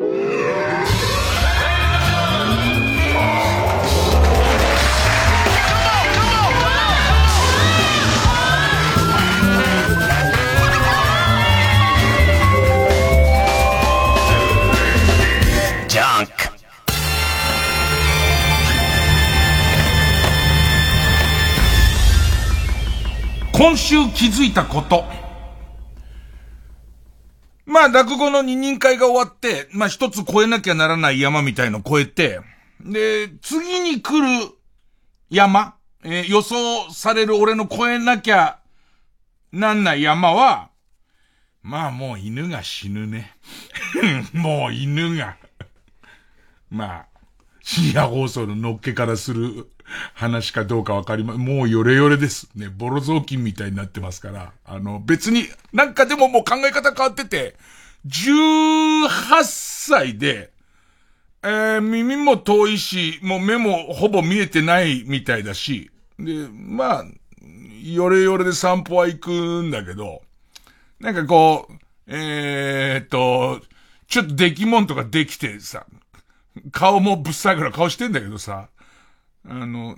今週気づいたこと。まあ、落語の二人会が終わって、まあ一つ越えなきゃならない山みたいの越えて、で、次に来る山、えー、予想される俺の越えなきゃなんない山は、まあもう犬が死ぬね。もう犬が。まあ、深夜放送ののっけからする話かどうかわかりま、もうヨレヨレです。ね、ボロ雑巾みたいになってますから。あの、別に、なんかでももう考え方変わってて、18歳で、えー、耳も遠いし、もう目もほぼ見えてないみたいだし、で、まあ、ヨレヨレで散歩は行くんだけど、なんかこう、えー、っと、ちょっと出来物とかできてさ、顔もぶっさぐら顔してんだけどさ、あの、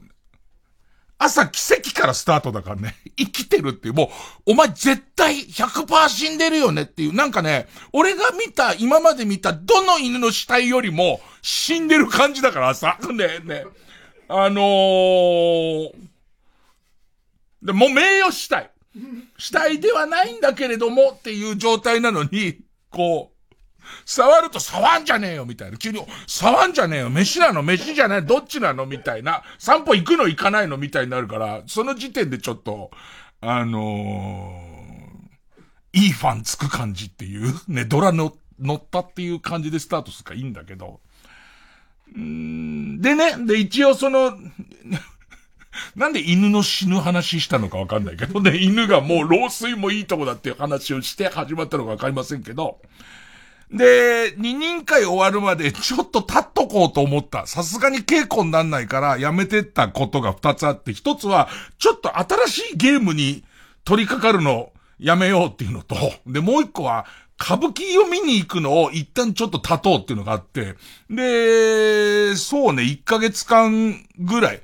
朝奇跡からスタートだからね。生きてるっていう、もう、お前絶対100%死んでるよねっていう、なんかね、俺が見た、今まで見たどの犬の死体よりも死んでる感じだからさ、ね、ね。あのー、で、も名誉死体。死体ではないんだけれどもっていう状態なのに、こう、触ると触んじゃねえよみたいな。急に、触んじゃねえよ飯なの飯じゃないどっちなのみたいな。散歩行くの行かないのみたいになるから、その時点でちょっと、あのー、いいファンつく感じっていう、ね、ドラの、乗ったっていう感じでスタートするかいいんだけど。んでね、で、一応その、なんで犬の死ぬ話したのかわかんないけどね、犬がもう老衰もいいとこだっていう話をして始まったのかわかりませんけど、で、二人会終わるまでちょっと立っとこうと思った。さすがに稽古になんないからやめてったことが二つあって、一つは、ちょっと新しいゲームに取り掛かるのやめようっていうのと、で、もう一個は、歌舞伎を見に行くのを一旦ちょっと立とうっていうのがあって、で、そうね、一ヶ月間ぐらい、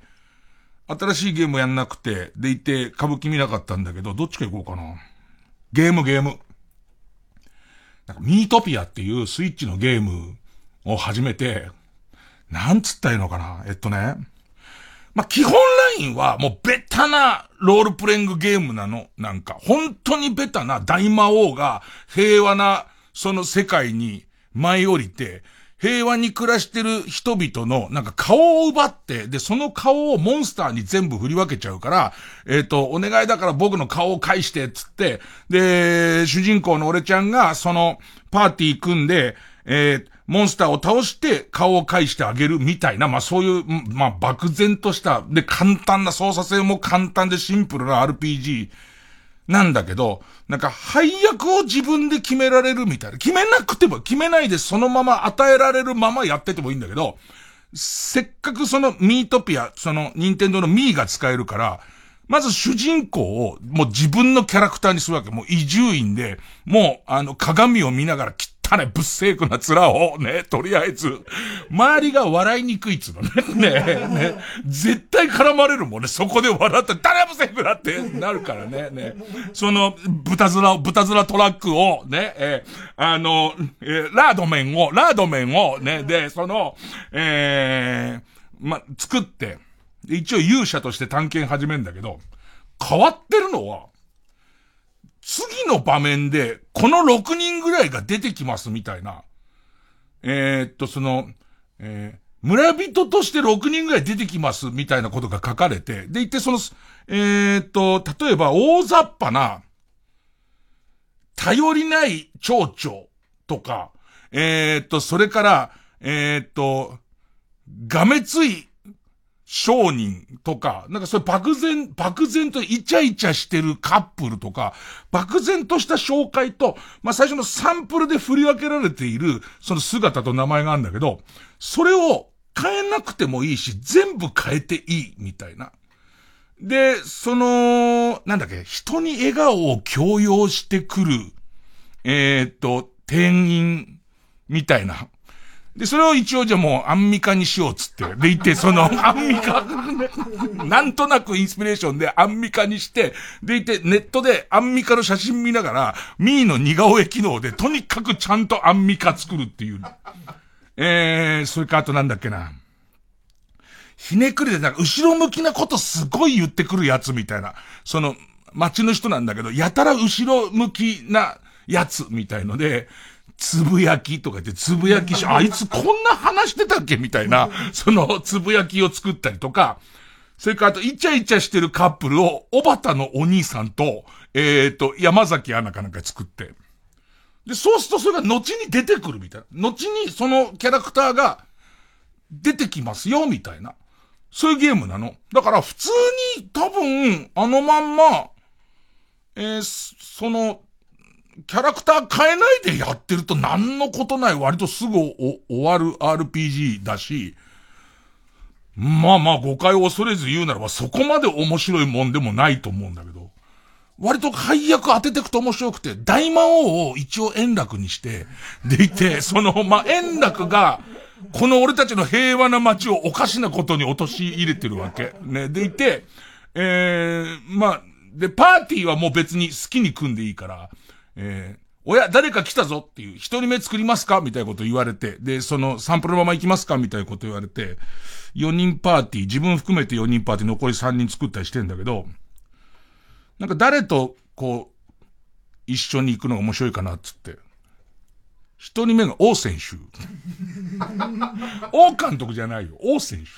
新しいゲームやんなくて、でいて歌舞伎見なかったんだけど、どっちか行こうかな。ゲームゲーム。なんかミートピアっていうスイッチのゲームを始めて、なんつったらいいのかな？えっとね。まあ、基本ラインはもうベタなロールプレイングゲームなの。なんか、本当にベタな大魔王が平和なその世界に舞い降りて、平和に暮らしてる人々の、なんか顔を奪って、で、その顔をモンスターに全部振り分けちゃうから、えっ、ー、と、お願いだから僕の顔を返して、つって、で、主人公の俺ちゃんが、その、パーティー組んで、えー、モンスターを倒して顔を返してあげるみたいな、まあそういう、まあ漠然とした、で簡単な操作性も簡単でシンプルな RPG なんだけど、なんか配役を自分で決められるみたいな。決めなくても、決めないでそのまま与えられるままやっててもいいんだけど、せっかくそのミートピア、その任天堂のミーが使えるから、まず主人公をもう自分のキャラクターにするわけ。もう移住院で、もうあの鏡を見ながら汚いぶっせいくな面をね、とりあえず、周りが笑いにくいっつうのね。ねね。絶対絡まれるもんね。そこで笑った誰もせいくなってなるからね。ね。その、豚面を、豚面トラックを、ね、えー、あの、えー、ラードメンを、ラードメンを、ね、で、その、えー、ま、作って、一応勇者として探検始めるんだけど、変わってるのは、次の場面で、この6人ぐらいが出てきますみたいな。えー、っと、その、えー、村人として6人ぐらい出てきますみたいなことが書かれて、で、いてその、えー、っと、例えば大雑把な、頼りない蝶々とか、えー、っと、それから、えー、っと、がめつい商人とか、なんかそれ漠然、漠然とイチャイチャしてるカップルとか、漠然とした紹介と、まあ、最初のサンプルで振り分けられている、その姿と名前があるんだけど、それを変えなくてもいいし、全部変えていい、みたいな。で、その、なんだっけ、人に笑顔を強要してくる、えー、っと、店員、みたいなで、それを一応じゃあもうアンミカにしようっつって。で、言って、その、アンミカ、なんとなくインスピレーションでアンミカにして、で、言って、ネットでアンミカの写真見ながら、ミーの似顔絵機能で、とにかくちゃんとアンミカ作るっていう。えー、それかあとなんだっけな。ひねくりでなんか後ろ向きなことすごい言ってくるやつみたいな。その、街の人なんだけど、やたら後ろ向きなやつみたいので、つぶやきとか言って、つぶやきし、あいつこんな話してたっけみたいな、そのつぶやきを作ったりとか、それからあと、イチャイチャしてるカップルを、おばたのお兄さんと、えっ、ー、と、山崎アナかなんか作って。で、そうするとそれが後に出てくるみたいな。後にそのキャラクターが出てきますよ、みたいな。そういうゲームなの。だから普通に多分、あのまんま、えー、その、キャラクター変えないでやってると何のことない割とすぐ終わる RPG だし、まあまあ誤解を恐れず言うならばそこまで面白いもんでもないと思うんだけど、割と配役当ててくと面白くて、大魔王を一応円楽にして、でいて、その、まあ、円楽が、この俺たちの平和な街をおかしなことに陥れてるわけ。ね。でいて、えー、まあ、で、パーティーはもう別に好きに組んでいいから、えー、親、誰か来たぞっていう、一人目作りますか？みたいなこと言われて、で、その、サンプルのまま行きますか？みたいなこと言われて、4人パーティー、自分含めて4人パーティー残り3人作ったりしてんだけど、なんか誰と、こう、一緒に行くのが面白いかなっつって。一人目が王選手。王監督じゃないよ。王選手。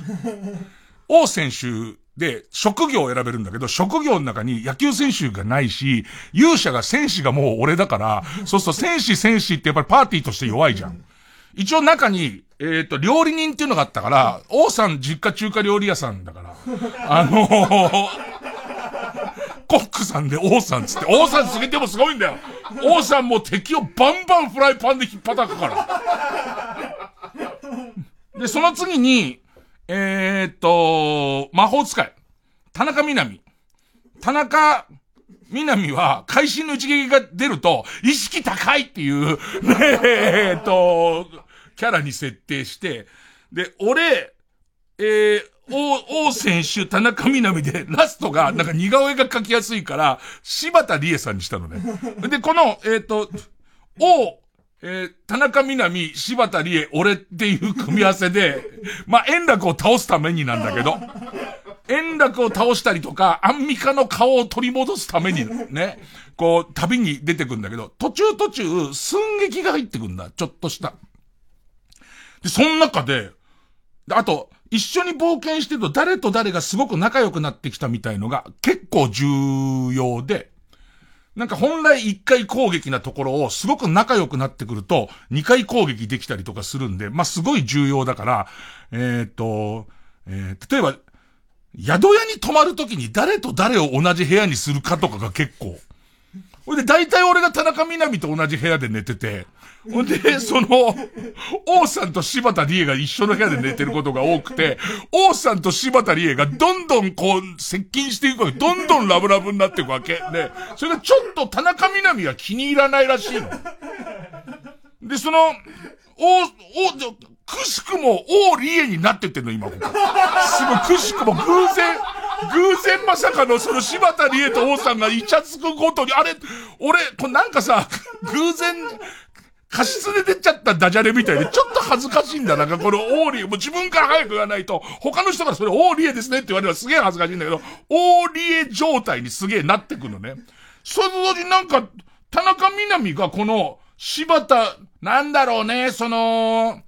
王選手で、職業を選べるんだけど、職業の中に野球選手がないし、勇者が戦士がもう俺だから、そうすると戦士戦士ってやっぱりパーティーとして弱いじゃん。一応中に、えっ、ー、と、料理人っていうのがあったから、王さん実家中華料理屋さんだから、あのー、コックさんで王さんつって、王さんすげてもすごいんだよ。王さんも敵をバンバンフライパンで引っ叩くから。で、その次に、えー、っと、魔法使い。田中みなみ。田中みなみは、会心の一撃が出ると、意識高いっていう、ねえー、っと、キャラに設定して、で、俺、えー、王、王選手、田中みなみで、ラストが、なんか似顔絵が描きやすいから、柴田理恵さんにしたのね。で、この、えっ、と、王、えー、田中みなみ、柴田理恵、俺っていう組み合わせで、まあ、円楽を倒すためになんだけど、円楽を倒したりとか、アンミカの顔を取り戻すためにね、こう、旅に出てくんだけど、途中途中、寸劇が入ってくんだ。ちょっとした。で、その中で、あと、一緒に冒険してると誰と誰がすごく仲良くなってきたみたいのが結構重要で、なんか本来一回攻撃なところをすごく仲良くなってくると、二回攻撃できたりとかするんで、まあ、すごい重要だから、えっ、と、えー、例えば、宿屋に泊まるときに誰と誰を同じ部屋にするかとかが結構。ほいで、大体俺が田中みなみと同じ部屋で寝てて、ほんで、その、王さんと柴田理恵が一緒の部屋で寝てることが多くて、王さんと柴田理恵がどんどんこう、接近していくわけ、どんどんラブラブになっていくわけ。ね。それがちょっと田中みなみは気に入らないらしいの。で、その、王、王、くしくも王理恵になってってんの、今ここ。すごい、くしくも偶然、偶然まさかのその柴田理恵と王さんがイチャつくごとに、あれ、俺、これなんかさ、偶然、過失で出ちゃったダジャレみたいで、ちょっと恥ずかしいんだ。なんかこのオーリエ、もう自分から早く言わないと、他の人がそれオーリエですねって言われればすげえ恥ずかしいんだけど、オーリエ状態にすげえなってくのね。その時なんか、田中みなみがこの、柴田、なんだろうね、その、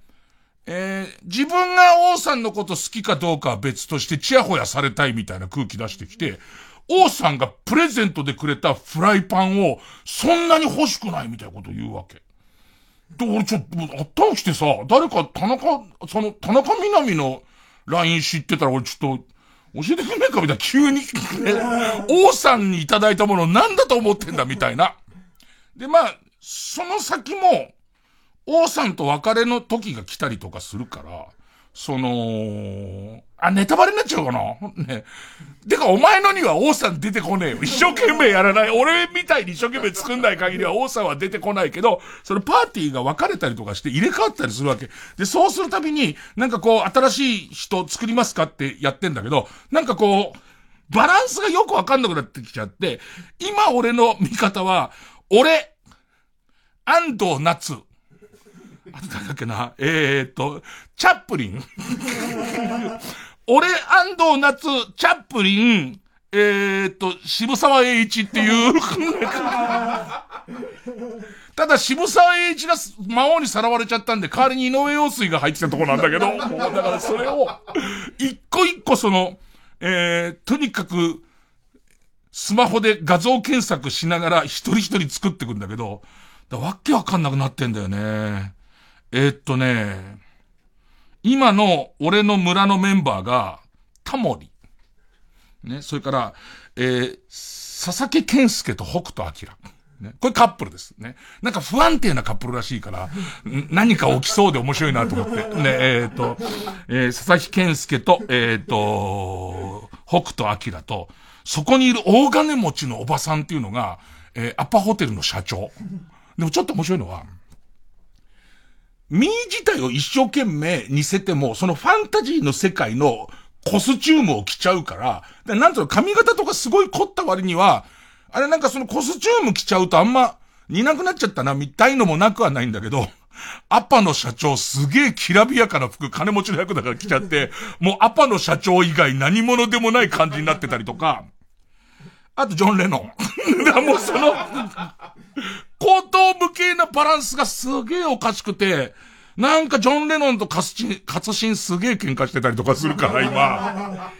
えー、自分が王さんのこと好きかどうかは別としてチヤホヤされたいみたいな空気出してきて、王さんがプレゼントでくれたフライパンをそんなに欲しくないみたいなこと言うわけ。で、俺ちょっと、あったんしてさ、誰か田中、その、田中みなみの LINE 知ってたら俺ちょっと、教えてくんねえかみたいな、急に、王さんにいただいたものなんだと思ってんだみたいな。で、まあ、その先も、王さんと別れの時が来たりとかするから、その、あ、ネタバレになっちゃうかな？ね。てか、お前のには王さん出てこねえよ。一生懸命やらない。俺みたいに一生懸命作んない限りは王さんは出てこないけど、そのパーティーが分かれたりとかして入れ替わったりするわけ。で、そうするたびに、なんかこう、新しい人作りますかってやってんだけど、なんかこう、バランスがよくわかんなくなってきちゃって、今俺の見方は、俺、安藤夏、あと誰だっけな、えー、っと、チャップリン俺、安藤夏、チャップリン、えー、っと、渋沢栄一っていう ただ渋沢栄一が魔王にさらわれちゃったんで、代わりに井上陽水が入ってたとこなんだけど、だからそれを、一個一個その、えー、とにかく、スマホで画像検索しながら一人一人作ってくんだけど、だわけわかんなくなってんだよね。えー、っとね、今の俺の村のメンバーが、タモリ。ね、それから、えー、佐々木健介と北斗晶。ね、これカップルですね。なんか不安定なカップルらしいから、何か起きそうで面白いなと思って。ね、えっ、ー、と、えー、佐々木健介と、えっ、ー、と、北斗晶と、そこにいる大金持ちのおばさんっていうのが、えー、アパホテルの社長。でもちょっと面白いのは、ミー自体を一生懸命似せても、そのファンタジーの世界のコスチュームを着ちゃうから、なんとの髪型とかすごい凝った割には、あれなんかそのコスチューム着ちゃうとあんま似なくなっちゃったな、みたいのもなくはないんだけど、アパの社長すげえきらびやかな服金持ちの役だから着ちゃって、もうアパの社長以外何者でもない感じになってたりとか、あとジョン・レノン。だもうその、高等無形なバランスがすげえおかしくて、なんかジョン・レノンとカスチン、カツシンすげえ喧嘩してたりとかするから、今。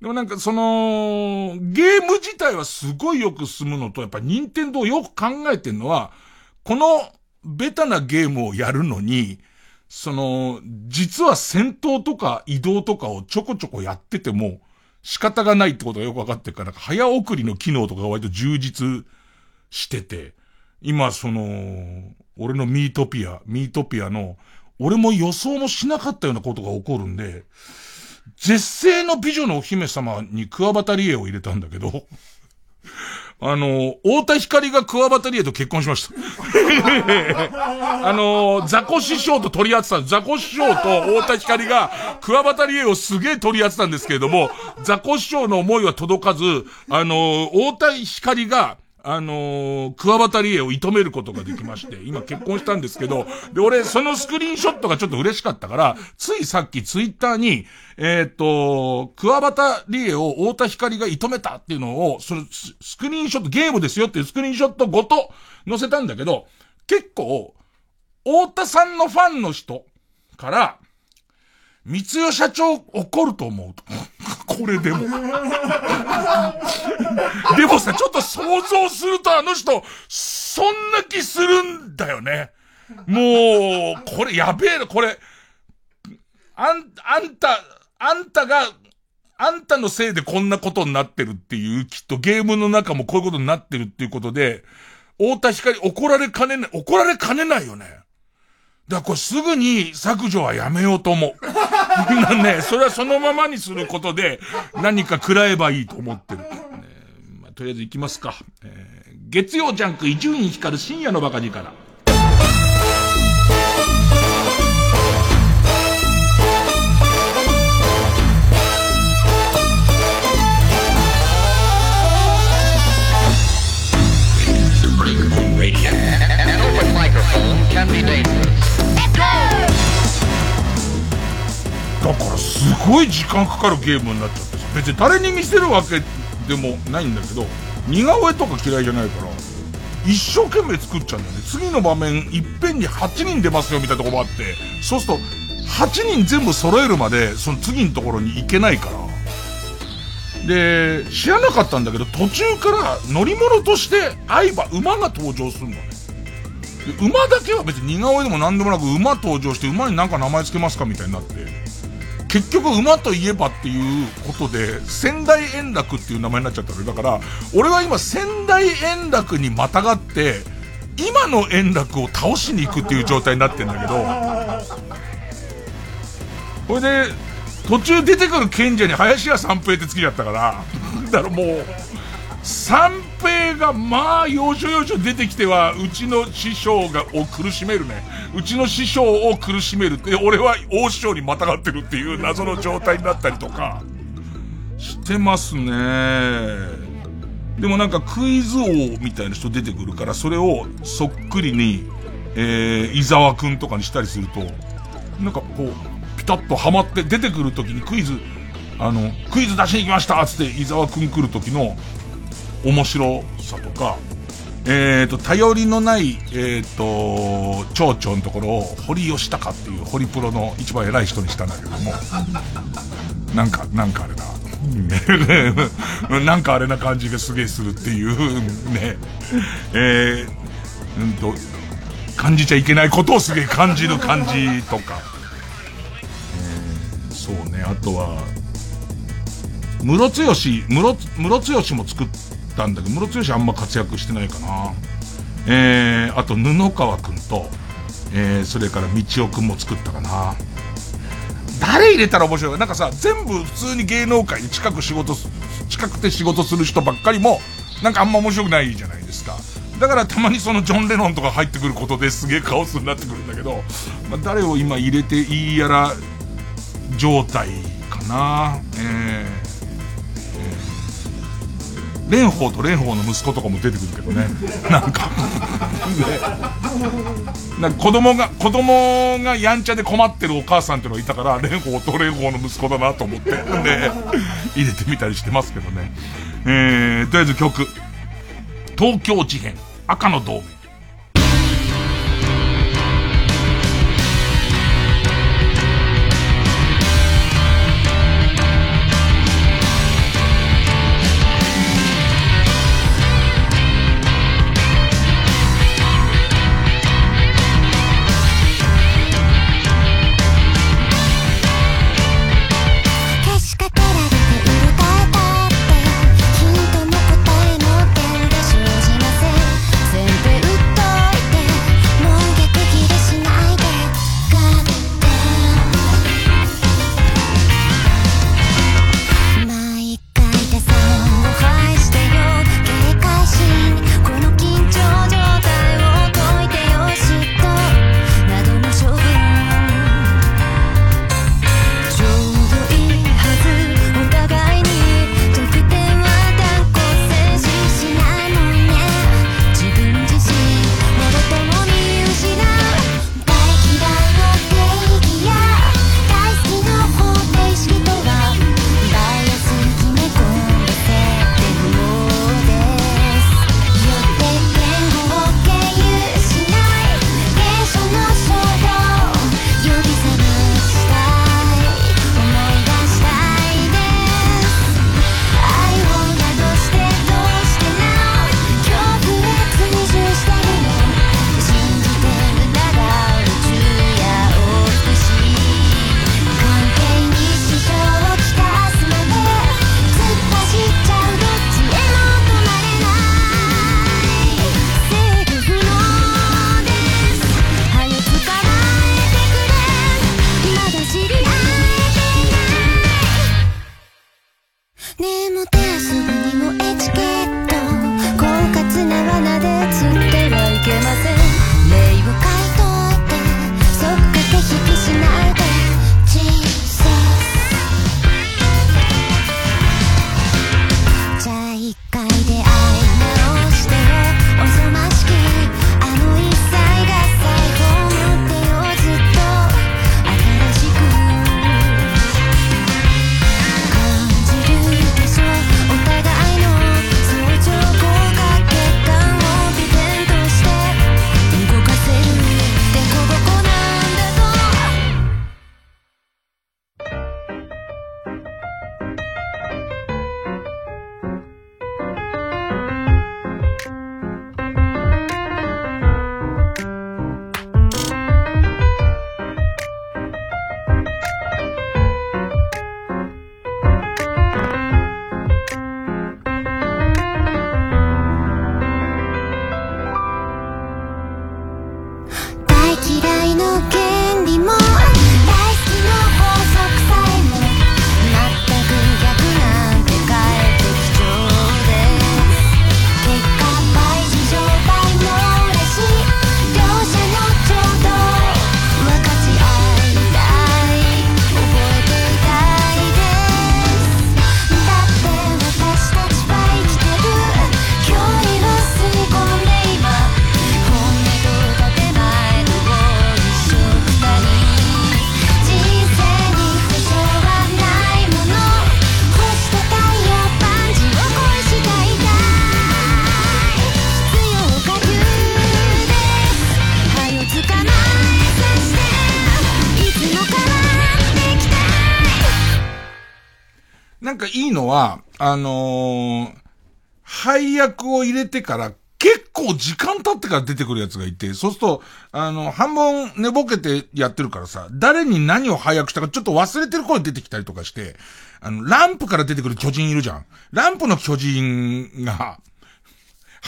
でもなんかその、ゲーム自体はすごいよく進むのと、やっぱ任天堂よく考えてんのは、このベタなゲームをやるのに、その、実は戦闘とか移動とかをちょこちょこやってても、仕方がないってことがよくわかってるから、早送りの機能とかが割と充実してて、今その、俺のミートピア、ミートピアの、俺も予想もしなかったようなことが起こるんで、絶世の美女のお姫様にクワバタリエを入れたんだけど、あの、太田光がクワバタリエと結婚しました。あの、ザコ師匠と取り合ってた、ザコ師匠と太田光がクワバタリエをすげえ取り合ってたんですけれども、ザコ師匠の思いは届かず、あの、太田光が、あのー、クワバタリエを射止めることができまして、今結婚したんですけど、で、俺、そのスクリーンショットがちょっと嬉しかったから、ついさっきツイッターに、えっ、ー、と、クワバタリエを太田光が射止めたっていうのを、そのスクリーンショット、ゲームですよっていうスクリーンショットごと載せたんだけど、結構、太田さんのファンの人から、三代社長怒ると思うと。これでも。でもさ、ちょっと想像するとあの人、そんな気するんだよね。もう、これやべえな、これ。あん、あんた、あんたが、あんたのせいでこんなことになってるっていう、きっとゲームの中もこういうことになってるっていうことで、太田光怒られかねない、怒られかねないよね。だからこれすぐに削除はやめようと思う。なんね、それはそのままにすることで何か食らえばいいと思ってる。ねまあ、とりあえず行きますか。えー、月曜ジャンク伊集院光る深夜のバカ力から。can be dangerous. だからすごい時間かかるゲームになっちゃってさ、別に誰に見せるわけでもないんだけど、似顔絵とか嫌いじゃないから、一生懸命作っちゃうんだよね。次の場面、いっぺんに8人出ますよみたいなとこもあって、そうすると、8人全部揃えるまで、その次のところに行けないから。で、知らなかったんだけど、途中から乗り物として相場、馬が登場するのね。馬だけは別に似顔絵でも何でもなく馬登場して馬になんか名前つけますかみたいになって。結局馬といえばっていうことで、仙台円楽っていう名前になっちゃったのだから、俺は今仙台円楽にまたがって、今の円楽を倒しに行くっていう状態になってんだけど、ほいで、途中出てくる賢者に林家三平ってつきだったから、だからもう、三平がまあ要所要所出てきてはうちの師匠がを苦しめるね。うちの師匠を苦しめるって俺は大師匠にまたがってるっていう謎の状態になったりとか。してますね。でもなんかクイズ王みたいな人出てくるからそれをそっくりにえー、伊沢くんとかにしたりするとなんかこうピタッとハマって出てくる時にクイズあのクイズ出しに行きましたつって伊沢くん来る時の面白さとか、えっ、ー、と、頼りのない、えっ、ー、と、町長のところを堀吉高っていう堀プロの一番偉い人にしたんだけども、なんか、なんかあれだ。なんかあれな感じがすげえするっていうね、えー、うんと、感じちゃいけないことをすげえ感じる感じとか、えー、そうね、あとは、ムロツヨシ、ムロ、ムロツヨシも作ってたんだけど、ムロツヨシあんま活躍してないかな。えー、あと布川くんと、えー、それから道夫くんも作ったかな。誰入れたら面白い？なんかさ、全部普通に芸能界に近く仕事、近くて仕事する人ばっかりも、なんかあんま面白くないじゃないですか。だからたまにそのジョン・レノンとか入ってくることですげえカオスになってくるんだけど、まあ、誰を今入れていいやら状態かな。えー蓮舫と蓮舫の息子とかも出てくるけどね。なんか なんか子供が、子供がやんちゃで困ってるお母さんっていうのがいたから、蓮舫と蓮舫の息子だなと思って、で、入れてみたりしてますけどね。えー、とりあえず曲。東京事変、赤の同盟。てから結構時間経ってから出てくるやつがいて、そうすると、あの、半分寝ぼけてやってるからさ、誰に何を配役したかちょっと忘れてる声出てきたりとかして、あの、ランプから出てくる巨人いるじゃん。ランプの巨人が、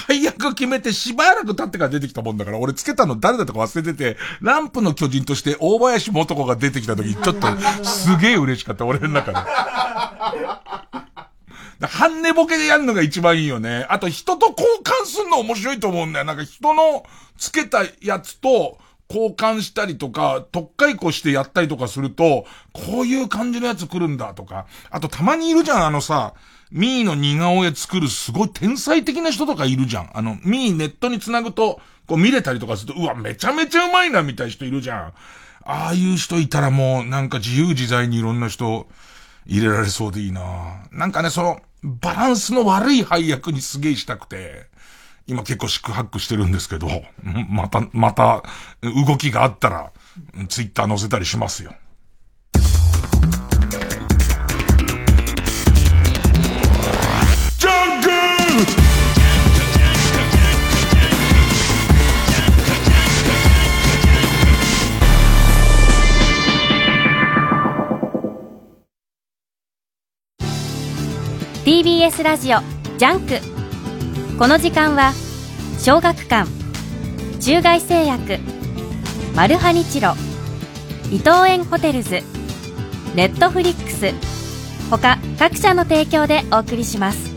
配役決めてしばらく経ってから出てきたもんだから、俺つけたの誰だとか忘れてて、ランプの巨人として大林素子が出てきた時、ちょっとすげえ嬉しかった、俺の中で。半寝ぼけでやるのが一番いいよね。あと人と交換するの面白いと思うんだよ。なんか人のつけたやつと、交換したりとか、特解雇してやったりとかすると、こういう感じのやつ来るんだとか。あとたまにいるじゃん、あのさ、ミーの似顔絵作るすごい天才的な人とかいるじゃん。あの、ミーネットに繋ぐと、こう見れたりとかすると、うわ、めちゃめちゃうまいな、みたい人いるじゃん。ああいう人いたらもう、なんか自由自在にいろんな人入れられそうでいいななんかね、その、バランスの悪い配役にすげえしたくて、今結構宿泊してるんですけど、また、また、動きがあったら、ツイッター載せたりしますよ。TBS ラジオ JUNK。この時間は小学館中外製薬マルハニチロ伊藤園ホテルズネットフリックス他各社の提供でお送りします。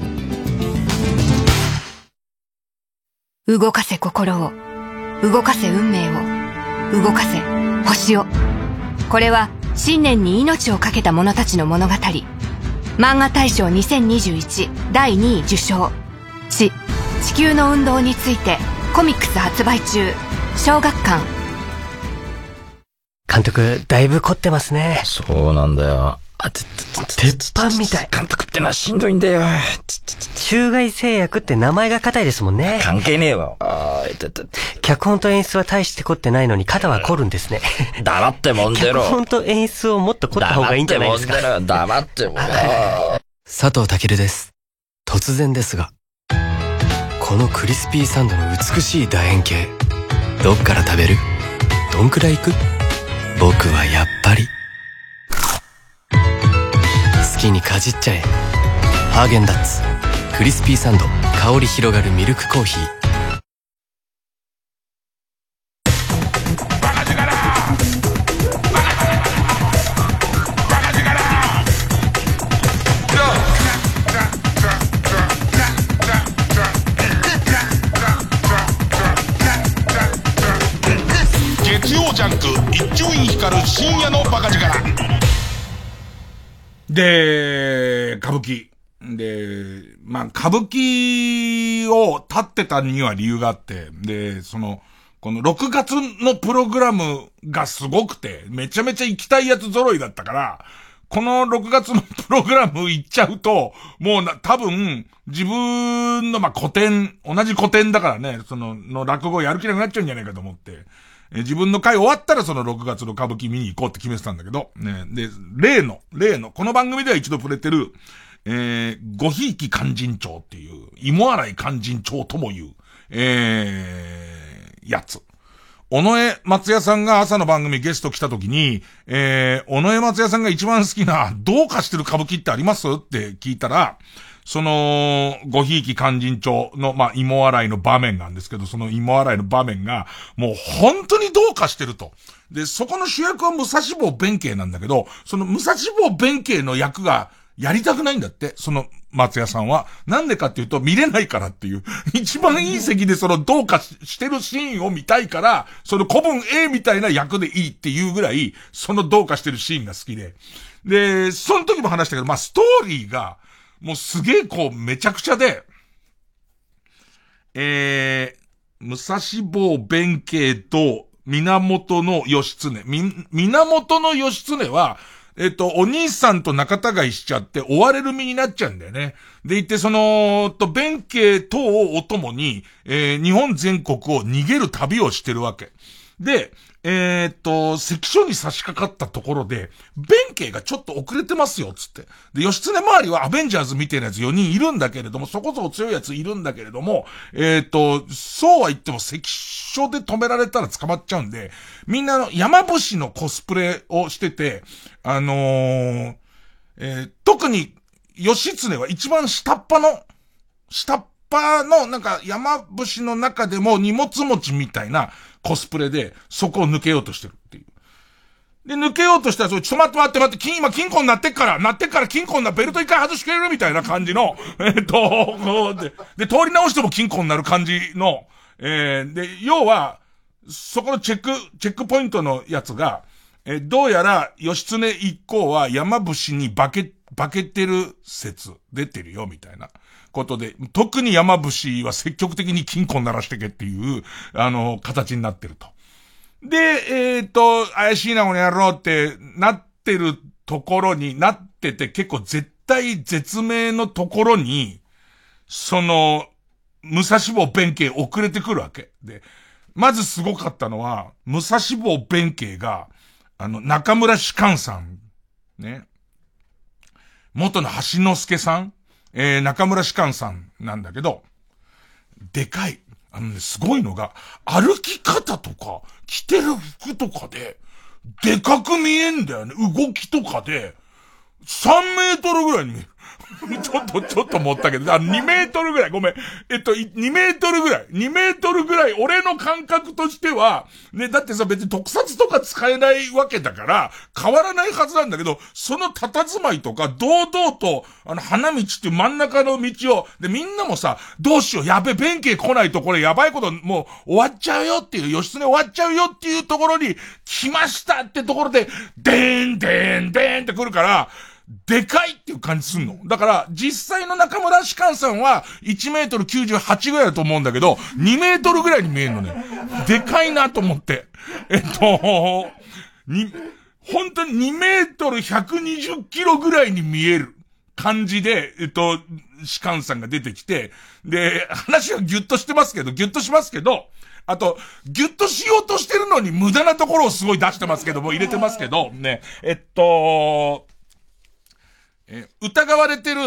動かせ心を動かせ運命を動かせ星を。これは信念に命を懸けた者たちの物語。漫画大賞2021第2位受賞。地地球の運動についてコミックス発売中。小学館。監督だいぶ凝ってますね。そうなんだよ鉄板みたい。監督ってのはしんどい。んだよ中外製薬って名前が硬いですもんね。関係ねえわ。あ脚本と演出は大して凝ってないのに肩は凝るんですね。黙ってもんでろ。脚本と演出をもっと凝った方がいいんじゃないですか。黙ってもんでろ。佐藤健です突然ですがこのクリスピーサンドの美しい楕円形どっから食べる？どんくらいいく？僕はやっぱり好きにかじっちゃえ。ハーゲンダッツ。クリスピーサンド。香り広がるミルクコーヒー。月曜ジャンク一丁院光る深夜のバカ力。で、歌舞伎。で、まあ、歌舞伎を立ってたには理由があって、で、その、この6月のプログラムがすごくて、めちゃめちゃ行きたいやつ揃いだったから、この6月のプログラム行っちゃうと、もうな、多分、自分の、まあ、古典、同じ古典だからね、その、の落語やる気なくなっちゃうんじゃないかと思って、自分の回終わったらその6月の歌舞伎見に行こうって決めてたんだけど、ね、で、例の、例の、この番組では一度触れてる、えー、ごひいき勧進帳っていう、芋洗い勧進帳とも言う、えー、やつ。尾上松也さんが朝の番組ゲスト来た時に、えー、尾上松也さんが一番好きな、どうかしてる歌舞伎ってあります？って聞いたら、その、ごひいき勧進帳の、まあ、芋洗いの場面なんですけど、その芋洗いの場面が、もう本当にどうかしてると。で、そこの主役は武蔵坊弁慶なんだけど、その武蔵坊弁慶の役が、やりたくないんだって、その松屋さんは。なんでかっていうと見れないからっていう。一番いい席でそのどうかしてるシーンを見たいから、その古文 A みたいな役でいいっていうぐらい、そのどうかしてるシーンが好きで。で、その時も話したけど、まあストーリーが、もうすげえこう、めちゃくちゃで、えー、武蔵坊弁慶と源の義経。み、源の義経は、えっと、お兄さんと仲違いしちゃって追われる身になっちゃうんだよね。で、言ってその、と、弁慶等をお供に、えー、日本全国を逃げる旅をしてるわけ。で、えー、っと、関所に差し掛かったところで、弁慶がちょっと遅れてますよ、つって。で、義経周りはアベンジャーズみたいなやつ4人いるんだけれども、そこそこ強いやついるんだけれども、えー、っと、そうは言っても関所で止められたら捕まっちゃうんで、みんなの山伏のコスプレをしてて、あのー、えー、特に、義経は一番下っ端の、下っ端の、なんか山伏の中でも荷物持ちみたいな、コスプレで、そこを抜けようとしてるっていう。で、抜けようとしたら、それ、ちょっと待って待って待って、金、今金庫になってっから、なってっから金庫にな、ベルト一回外してくれるみたいな感じの、えっと、こうで、で、通り直しても金庫になる感じの、えー、で、要は、そこのチェック、チェックポイントのやつが、え、どうやら、義経一行は山伏に化け、化けてる説出てるよ、みたいな。ことで、特に山伏は積極的に金庫鳴らしてけっていう、あの、形になってると。で、えっ、ー、と、怪しいなこの野郎ってなってるところになってて結構絶対絶命のところに、その、武蔵坊弁慶遅れてくるわけ。で、まずすごかったのは、武蔵坊弁慶が、あの、中村士官さん、ね。元の橋之助さんえー、中村士官さんなんだけど、でかい。あのね、すごいのが、歩き方とか、着てる服とかで、でかく見えんだよね。動きとかで、3メートルぐらいに見える。ちょっと、ちょっと思ったけど、あ2メートルぐらい、ごめん。えっと、2メートルぐらい。2メートルぐらい、俺の感覚としては、ね、だってさ、別に特撮とか使えないわけだから、変わらないはずなんだけど、その佇まいとか、堂々と、あの、花道っていう真ん中の道を、で、みんなもさ、どうしよう、やべ、弁慶来ないとこれやばいこと、もう終わっちゃうよっていう、義経終わっちゃうよっていうところに、来ましたってところで、でーん、でーん、でーんって来るから、でかいっていう感じすんの。だから、実際の中村士官さんは1メートル98ぐらいだと思うんだけど、2メートルぐらいに見えるのね。でかいなと思って。えっと、に、本当に2メートル120キロぐらいに見える感じで、えっと、士官さんが出てきて、で、話はギュッとしてますけど、ギュッとしますけど、あと、ギュッとしようとしてるのに無駄なところをすごい出してますけども、入れてますけど、ね、えっと、え疑われてる、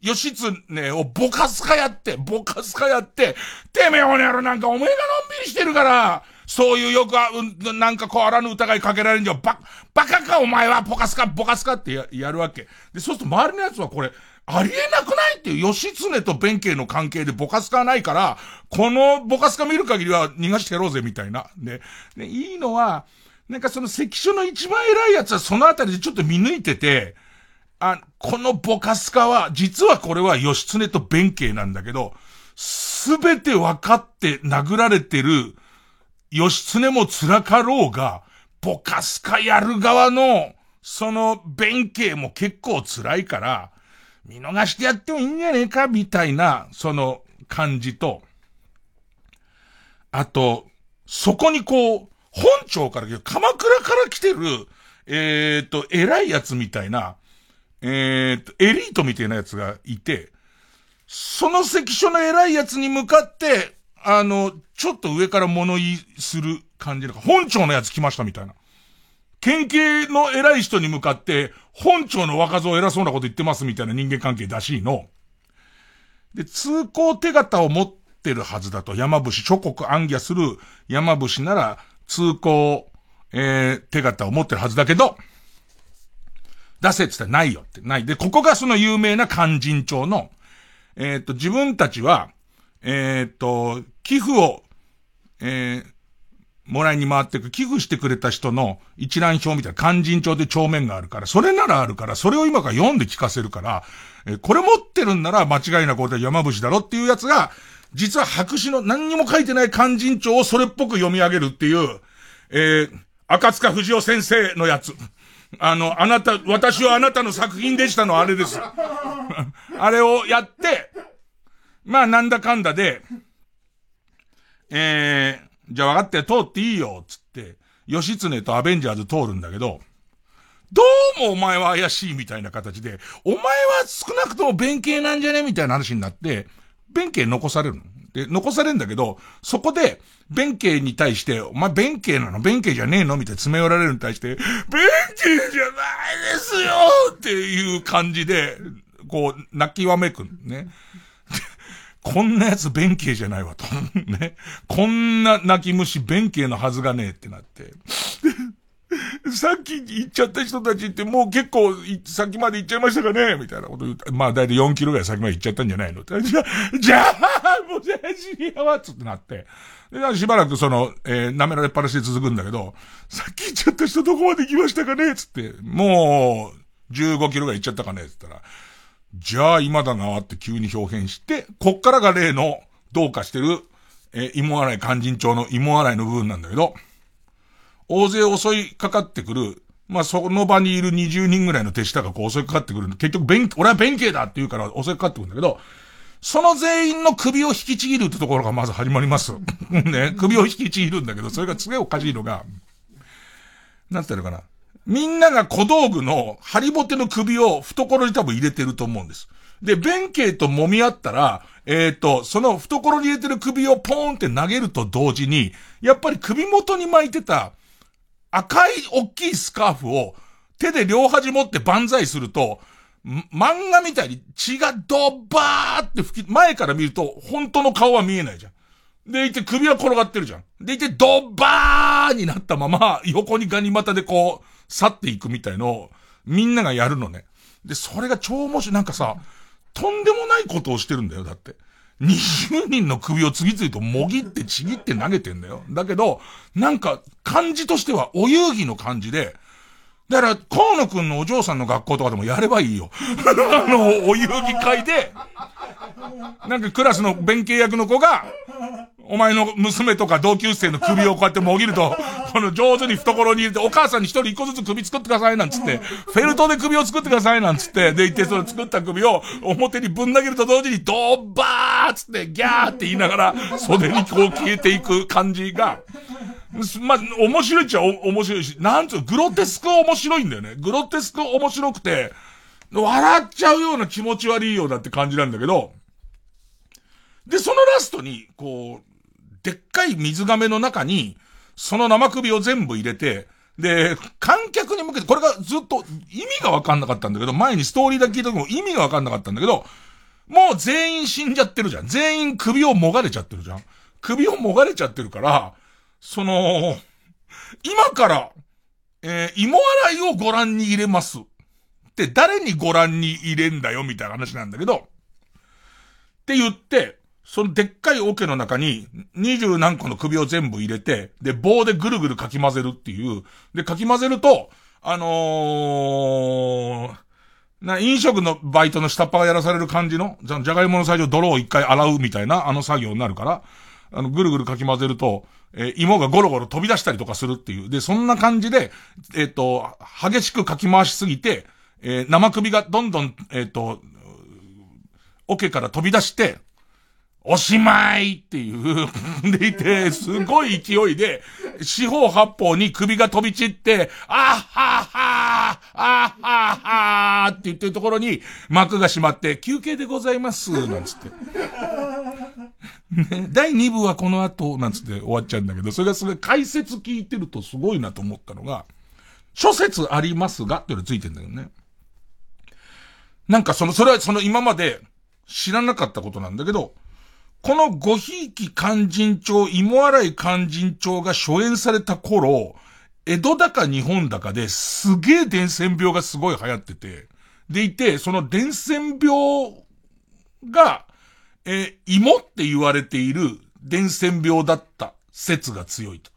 義経をぼかすかやって、ぼかすかやって、てめえおねやろなんかお前がのんびりしてるから、そういうよく、うん、なんかこうあらぬ疑いかけられるんじゃ、ば、バカかお前は、ぼかすか、ぼかすかってややるわけ。で、そうすると周りのやつはこれ、ありえなくないっていう、義経と弁慶の関係でぼかすかはないから、このぼかすか見る限りは逃がしてやろうぜ、みたいな。で、で、いいのは、なんかその関所の一番偉いやつはそのあたりでちょっと見抜いてて、あ、このボカスカは、実はこれは義経と弁慶なんだけど、すべて分かって殴られてる、義経も辛かろうが、ボカスカやる側の、その弁慶も結構辛いから、見逃してやってもいいんじゃねえか、みたいな、その感じと、あと、そこにこう、本庁から、鎌倉から来てる、えっ、ー、と、偉いやつみたいな、えー、と、エリートみたいなやつがいて、その関所の偉いやつに向かって、あの、ちょっと上から物言いする感じのか、本庁のやつ来ましたみたいな。県警の偉い人に向かって、本庁の若造偉そうなこと言ってますみたいな人間関係だしいの。で、通行手形を持ってるはずだと、山伏、諸国暗記する山伏なら、通行、えー、手形を持ってるはずだけど、出せって言ったらないよって、ない。で、ここがその有名な勧進帳の、えっ、ー、と、自分たちは、えっ、ー、と、寄付を、えー、もらいに回ってく、寄付してくれた人の一覧表みたいな勧進帳で帳面があるから、それならあるから、それを今から読んで聞かせるから、え、これ持ってるんなら間違いなく俺は山伏だろっていうやつが、実は白紙の何にも書いてない勧進帳をそれっぽく読み上げるっていう、えー、赤塚藤夫先生のやつ。あの、あなた、私はあなたの作品でしたのあれです。あれをやって、まあなんだかんだで、えー、じゃあ分かって通っていいよ、つって、義経とアベンジャーズ通るんだけど、どうもお前は怪しいみたいな形で、お前は少なくとも弁慶なんじゃねみたいな話になって、弁慶残されるの。で、残されるんだけど、そこで、弁慶に対して、お前弁慶なの？弁慶じゃねえの？みたいな詰め寄られるに対して、弁慶じゃないですよっていう感じで、こう、泣きわめくね。こんなやつ弁慶じゃないわと。ね。こんな泣き虫弁慶のはずがねえってなって。さっき行っちゃった人たちってもう結構先まで行っちゃいましたかね？みたいなこと言って、まあだいたい4キロぐらい先まで行っちゃったんじゃないの？じゃあ、じゃあ、もうじゃあ知り合わつってなって。で、しばらくその、えー、舐められっぱなしで続くんだけど、さっき行っちゃった人どこまで行きましたかね？つって、もう、15キロぐらい行っちゃったかね？つったら、じゃあ今だなって急に表現して、こっからが例の、どうかしてる、えー、芋洗い勧進帳の芋洗いの部分なんだけど、大勢襲いかかってくる、まあ、その場にいる20人ぐらいの手下がこう襲いかかってくる結局弁、俺は弁慶だって言うから襲いかかってくるんだけど、その全員の首を引きちぎるってところがまず始まります。ね、首を引きちぎるんだけど、それがすげえおかしいのが、なんていうのかな。みんなが小道具のハリボテの首を懐に多分入れてると思うんです。で、弁慶と揉み合ったら、えっ、ー、と、その懐に入れてる首をポーンって投げると同時に、やっぱり首元に巻いてた、赤い大きいスカーフを手で両端持って万歳すると、漫画みたいに血がドバーって吹き、前から見ると本当の顔は見えないじゃん。でいて首は転がってるじゃん。でいてドバーになったまま横にガニ股でこう去っていくみたいのをみんながやるのね。で、それが超面白い。なんかさ、とんでもないことをしてるんだよ、だって。20人の首を次々ともぎってちぎって投げてんだよ。だけど、なんか、感じとしてはお遊戯の感じで、だから、河野くんのお嬢さんの学校とかでもやればいいよ。あの、お遊戯会で、なんかクラスの弁慶役の子が、お前の娘とか同級生の首をこうやってもぎると、この上手に懐に入れて、お母さんに一人一個ずつ首作ってくださいなんつって、フェルトで首を作ってくださいなんつって、で、言ってその作った首を表にぶん投げると同時に、ドーバーつって、ギャーって言いながら、袖にこう消えていく感じが、まあ、面白いっちゃ面白いし、なんつう、グロテスク面白いんだよね。グロテスク面白くて、笑っちゃうような気持ち悪いようだって感じなんだけど、で、そのラストに、こう、でっかい水亀の中に、その生首を全部入れて、で、観客に向けて、これがずっと意味がわかんなかったんだけど、前にストーリーだけ聞いた時も意味がわかんなかったんだけど、もう全員死んじゃってるじゃん。全員首をもがれちゃってるじゃん。首をもがれちゃってるから、その、今から、えー、芋洗いをご覧に入れます。って誰にご覧に入れんだよみたいな話なんだけど、って言って、そのでっかい桶の中に二十何個の首を全部入れて、で、棒でぐるぐるかき混ぜるっていう。で、かき混ぜると、あのー、な、飲食のバイトの下っ端がやらされる感じの、じゃ、じゃがいもの最初泥を一回洗うみたいな、あの作業になるから、あの、ぐるぐるかき混ぜると、えー、芋がゴロゴロ飛び出したりとかするっていう。で、そんな感じで、えっ、ー、と、激しくかき回しすぎて、えー、生首がどんどん、えっ、と、桶から飛び出して、おしまいっていう、でいて、すごい勢いで、四方八方に首が飛び散って、あっはっはー、あっはっはーって言ってるところに幕が閉まって、休憩でございます、なんつって。ね、第2部はこの後、なんつって終わっちゃうんだけど、それがそれ解説聞いてるとすごいなと思ったのが、諸説ありますが、っていうのついてんだよね。なんかその、それはその今まで知らなかったことなんだけど、このごひいき勧進帳、芋洗い勧進帳が初演された頃、江戸だか日本だかですげえ伝染病がすごい流行ってて、でいて、その伝染病が、えー、芋って言われている伝染病だった説が強いと。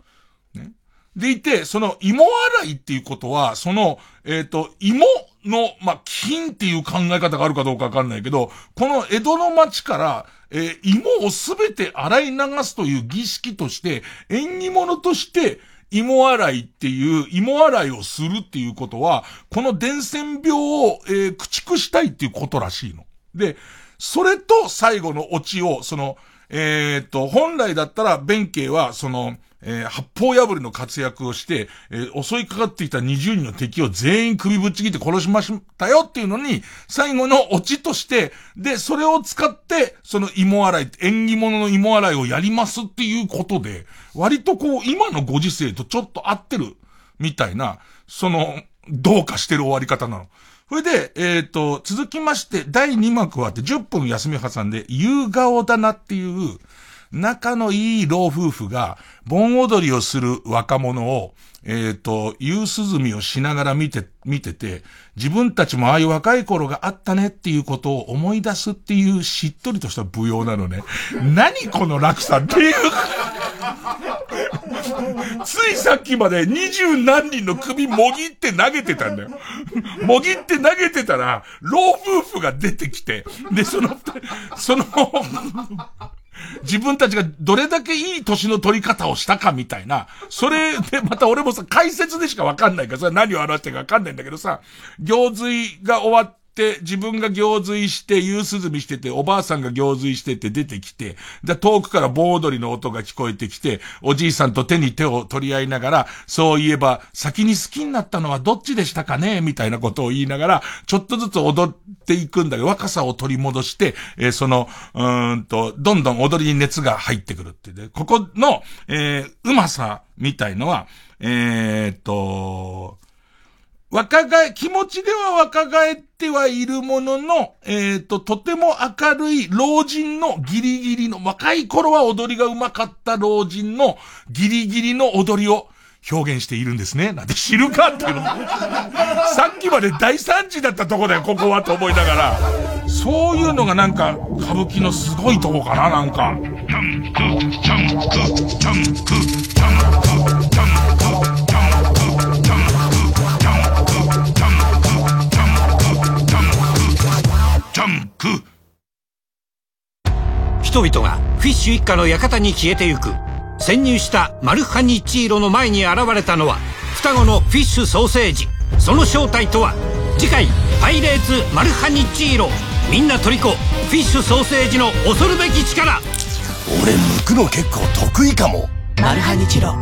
ね。でいて、その芋洗いっていうことは、その、えっ、ー、と、芋の、まあ、金っていう考え方があるかどうかわかんないけど、この江戸の町から、えー、芋をすべて洗い流すという儀式として、縁起物として、芋洗いっていう、芋洗いをするっていうことは、この伝染病を、えー、駆逐したいっていうことらしいの。で、それと最後のオチを、その、えー、と、本来だったら弁慶は、その、えー、八方破りの活躍をして、えー、襲いかかってきた20人の敵を全員首ぶっちぎって殺しましたよっていうのに、最後のオチとして、で、それを使って、その芋洗い、縁起物の芋洗いをやりますっていうことで、割とこう、今のご時世とちょっと合ってる、みたいな、その、どうかしてる終わり方なの。それで、えっ、ー、と、続きまして、第2幕はあって10分休み挟んで、夕顔だなっていう、仲のいい老夫婦が、盆踊りをする若者を、えっ、ー、と、夕涼みをしながら見て、見てて、自分たちもああいう若い頃があったねっていうことを思い出すっていうしっとりとした舞踊なのね。何この落差っていう。ついさっきまで二十何人の首もぎって投げてたんだよ。もぎって投げてたら、老夫婦が出てきて、で、その、その、自分たちがどれだけいい年の取り方をしたかみたいな、それでまた俺もさ、解説でしかわかんないから、それ何を表してるかわかんないんだけどさ、行水が終わって、自分が行水して、夕涼みしてて、おばあさんが行水してて出てきて、で、遠くから盆踊りの音が聞こえてきて、おじいさんと手に手を取り合いながら、そういえば、先に好きになったのはどっちでしたかね？みたいなことを言いながら、ちょっとずつ踊っていくんだけど、若さを取り戻して、えー、その、うんと、どんどん踊りに熱が入ってくるってで、ここの、えー、うまさみたいのは、えー、っと、若返、気持ちでは若返ってはいるものの、えっ、ー、と、とても明るい老人のギリギリの、若い頃は踊りが上手かった老人のギリギリの踊りを表現しているんですね。なんて知るかっていうの。さっきまで大惨事だったとこだよ、ここはと思いながら。そういうのがなんか、歌舞伎のすごいとこかな、なんか。ク人々がフィッシュ一家の館に消えてゆく。潜入したマルハニチーロの前に現れたのは双子のフィッシュソーセージ。その正体とは次回「パイレーツマルハニチーロ」みんな虜フィッシュソーセージの恐るべき力。俺剥くの結構得意かも。マルハニチロ。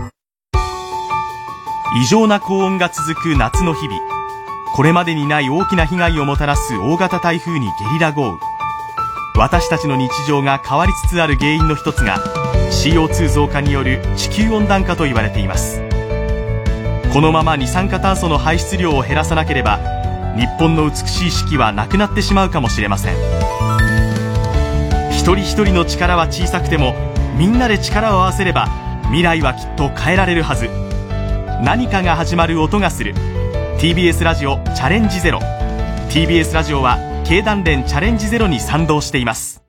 異常な高温が続く夏の日々これまでにない大きな被害をもたらす大型台風にゲリラ豪雨。私たちの日常が変わりつつある原因の一つが CO2 増加による地球温暖化と言われています。このまま二酸化炭素の排出量を減らさなければ日本の美しい四季はなくなってしまうかもしれません。一人一人の力は小さくてもみんなで力を合わせれば未来はきっと変えられるはず。何かが始まる音がする。TBS ラジオチャレンジゼロ。TBS ラジオは経団連チャレンジゼロに賛同しています。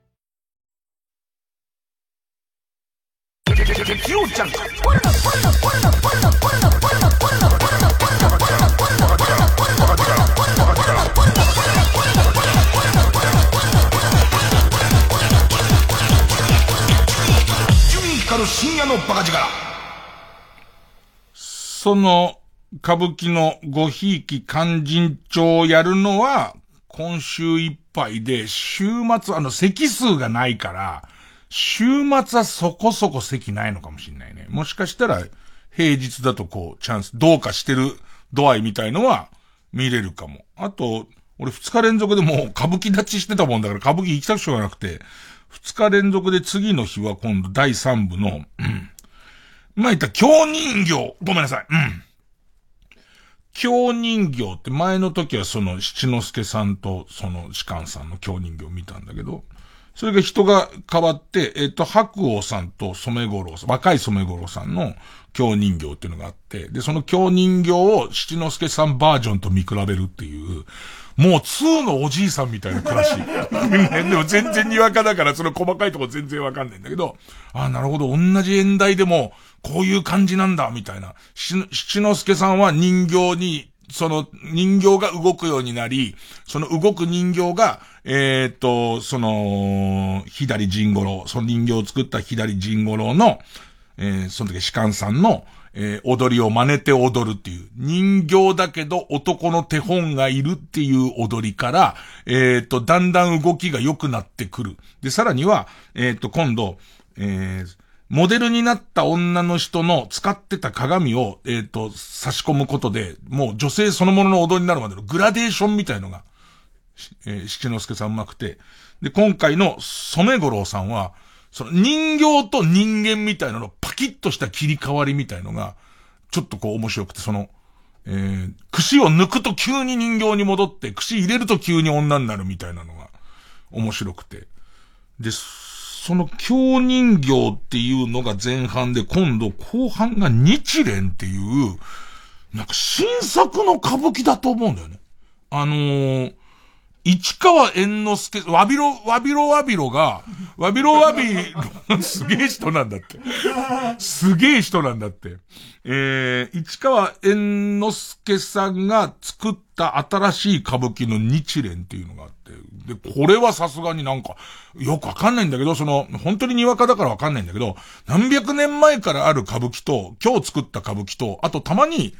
深夜のバカ力。その歌舞伎のごひいき勧進帳をやるのは、今週いっぱいで、週末、あの、席数がないから、週末はそこそこ席ないのかもしれないね。もしかしたら、平日だとこう、チャンス、どうかしてる度合いみたいのは、見れるかも。あと、俺二日連続でもう歌舞伎立ちしてたもんだから歌舞伎行きたくしょうがなくて、二日連続で次の日は今度第三部の、うん。まあ、言った京人形。ごめんなさい。うん。京人形って前の時はその七之助さんとその士官さんの京人形を見たんだけど、それが人が変わって、えっ、と、白王さんと染五郎さん、若い染五郎さんの京人形っていうのがあって、で、その京人形を七之助さんバージョンと見比べるっていう、もう2のおじいさんみたいな暮らし。でも全然にわかだから、その細かいとこ全然わかんないんだけど、ああ、なるほど、同じ演題でも、こういう感じなんだ、みたいな。し七之助さんは人形に、その人形が動くようになり、その動く人形が、えー、っと、その、左陣五郎、その人形を作った左陣五郎の、えー、その時士官さんの、えー、踊りを真似て踊るっていう、人形だけど男の手本がいるっていう踊りから、えっ、と、だんだん動きが良くなってくる。で、さらには、えっ、と、今度、えー、モデルになった女の人の使ってた鏡を、えっ、ー、と、差し込むことで、もう女性そのものの踊りになるまでのグラデーションみたいのが、えー、七之助さんうまくて、で、今回の染五郎さんは、その人形と人間みたいなのパキッとした切り替わりみたいのが、ちょっとこう面白くて、その、えー、串を抜くと急に人形に戻って、串入れると急に女になるみたいなのが面白くて。です、その京人形っていうのが前半で、今度後半が日蓮っていう、なんか新作の歌舞伎だと思うんだよね。あのー、市川猿之助、わびろ、わびろわびろが、わびろわび、すげえ人なんだって。すげえ人なんだって。えー、市川猿之助さんが作った新しい歌舞伎の日蓮っていうのがあって、で、これはさすがになんか、よくわかんないんだけど、その、本当ににわかだからわかんないんだけど、何百年前からある歌舞伎と、今日作った歌舞伎と、あとたまに、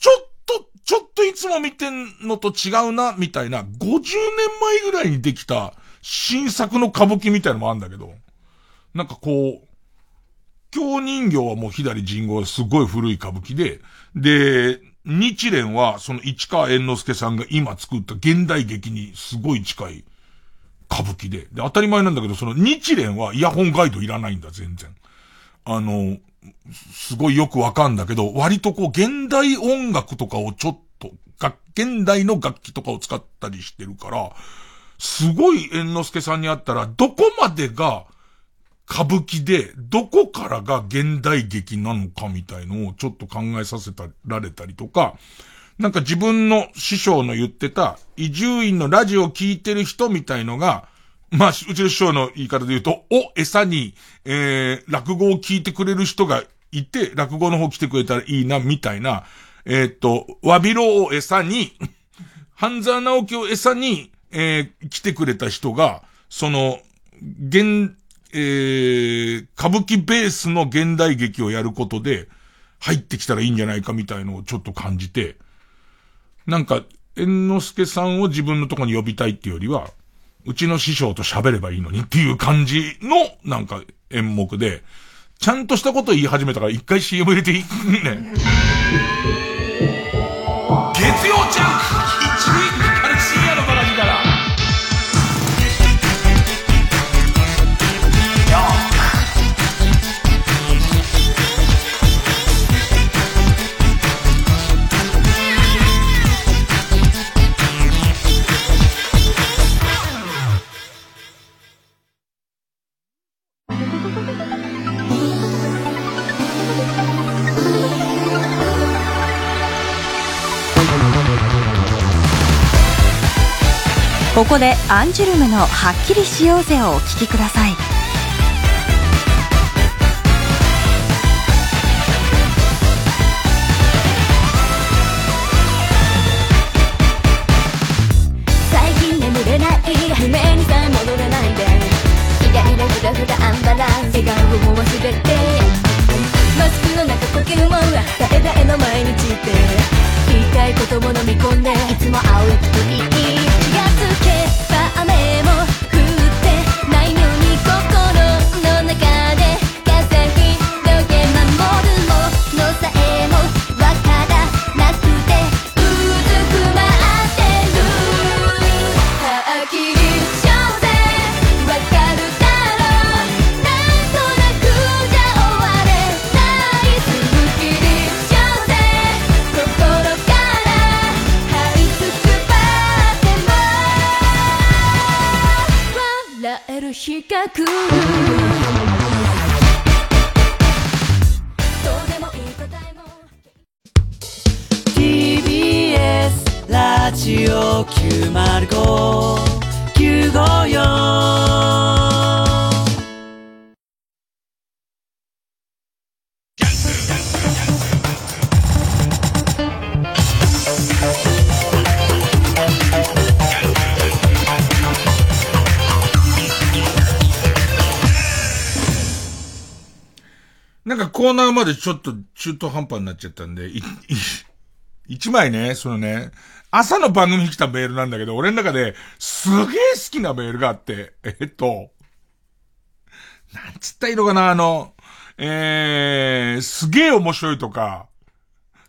ちょっと、ちょっといつも見てんのと違うな、みたいな、50年前ぐらいにできた新作の歌舞伎みたいのもあるんだけど、なんかこう、京人形はもう左人号すごい古い歌舞伎で、で、日蓮はその市川猿之助さんが今作った現代劇にすごい近い歌舞伎で、で、当たり前なんだけど、その日蓮はイヤホンガイドいらないんだ、全然。あの、すごいよくわかんだけど、割とこう、現代音楽とかをちょっと、が現代の楽器とかを使ったりしてるから、すごい猿之助さんに会ったら、どこまでが歌舞伎で、どこからが現代劇なのかみたいのをちょっと考えさせたられたりとか、なんか自分の師匠の言ってた、移住院のラジオを聞いてる人みたいのが、まあ、うちの師匠の言い方で言うと、お、餌に、えー、落語を聞いてくれる人がいて、落語の方来てくれたらいいな、みたいな、えー、っと、わびろを餌に、半沢直樹を餌に、えー、来てくれた人が、その、現、えー、歌舞伎ベースの現代劇をやることで、入ってきたらいいんじゃないかみたいのをちょっと感じて、なんか、猿之助さんを自分のとこに呼びたいっていうよりは、うちの師匠と喋ればいいのにっていう感じの、なんか演目で、ちゃんとしたこと言い始めたから一回 CM 入れていいね。月曜ジャンクここでアンジュルムの「はっきりしようぜ」をお聴きください。最近眠れない夢にさえ戻れないで意外なフラフラアンバランス笑顔も忘れて。マスクの中呼吸も誰々の毎日って。言いたいことも飲み込んで。いつも青いとい雨もなんかコーナーまでちょっと中途半端になっちゃったんで、い、い、一枚ね、そのね、朝の番組に来たメールなんだけど、俺の中ですげえ好きなメールがあって、えっと、なんつったらいいのかな、あの、えー、すげえ面白いとか、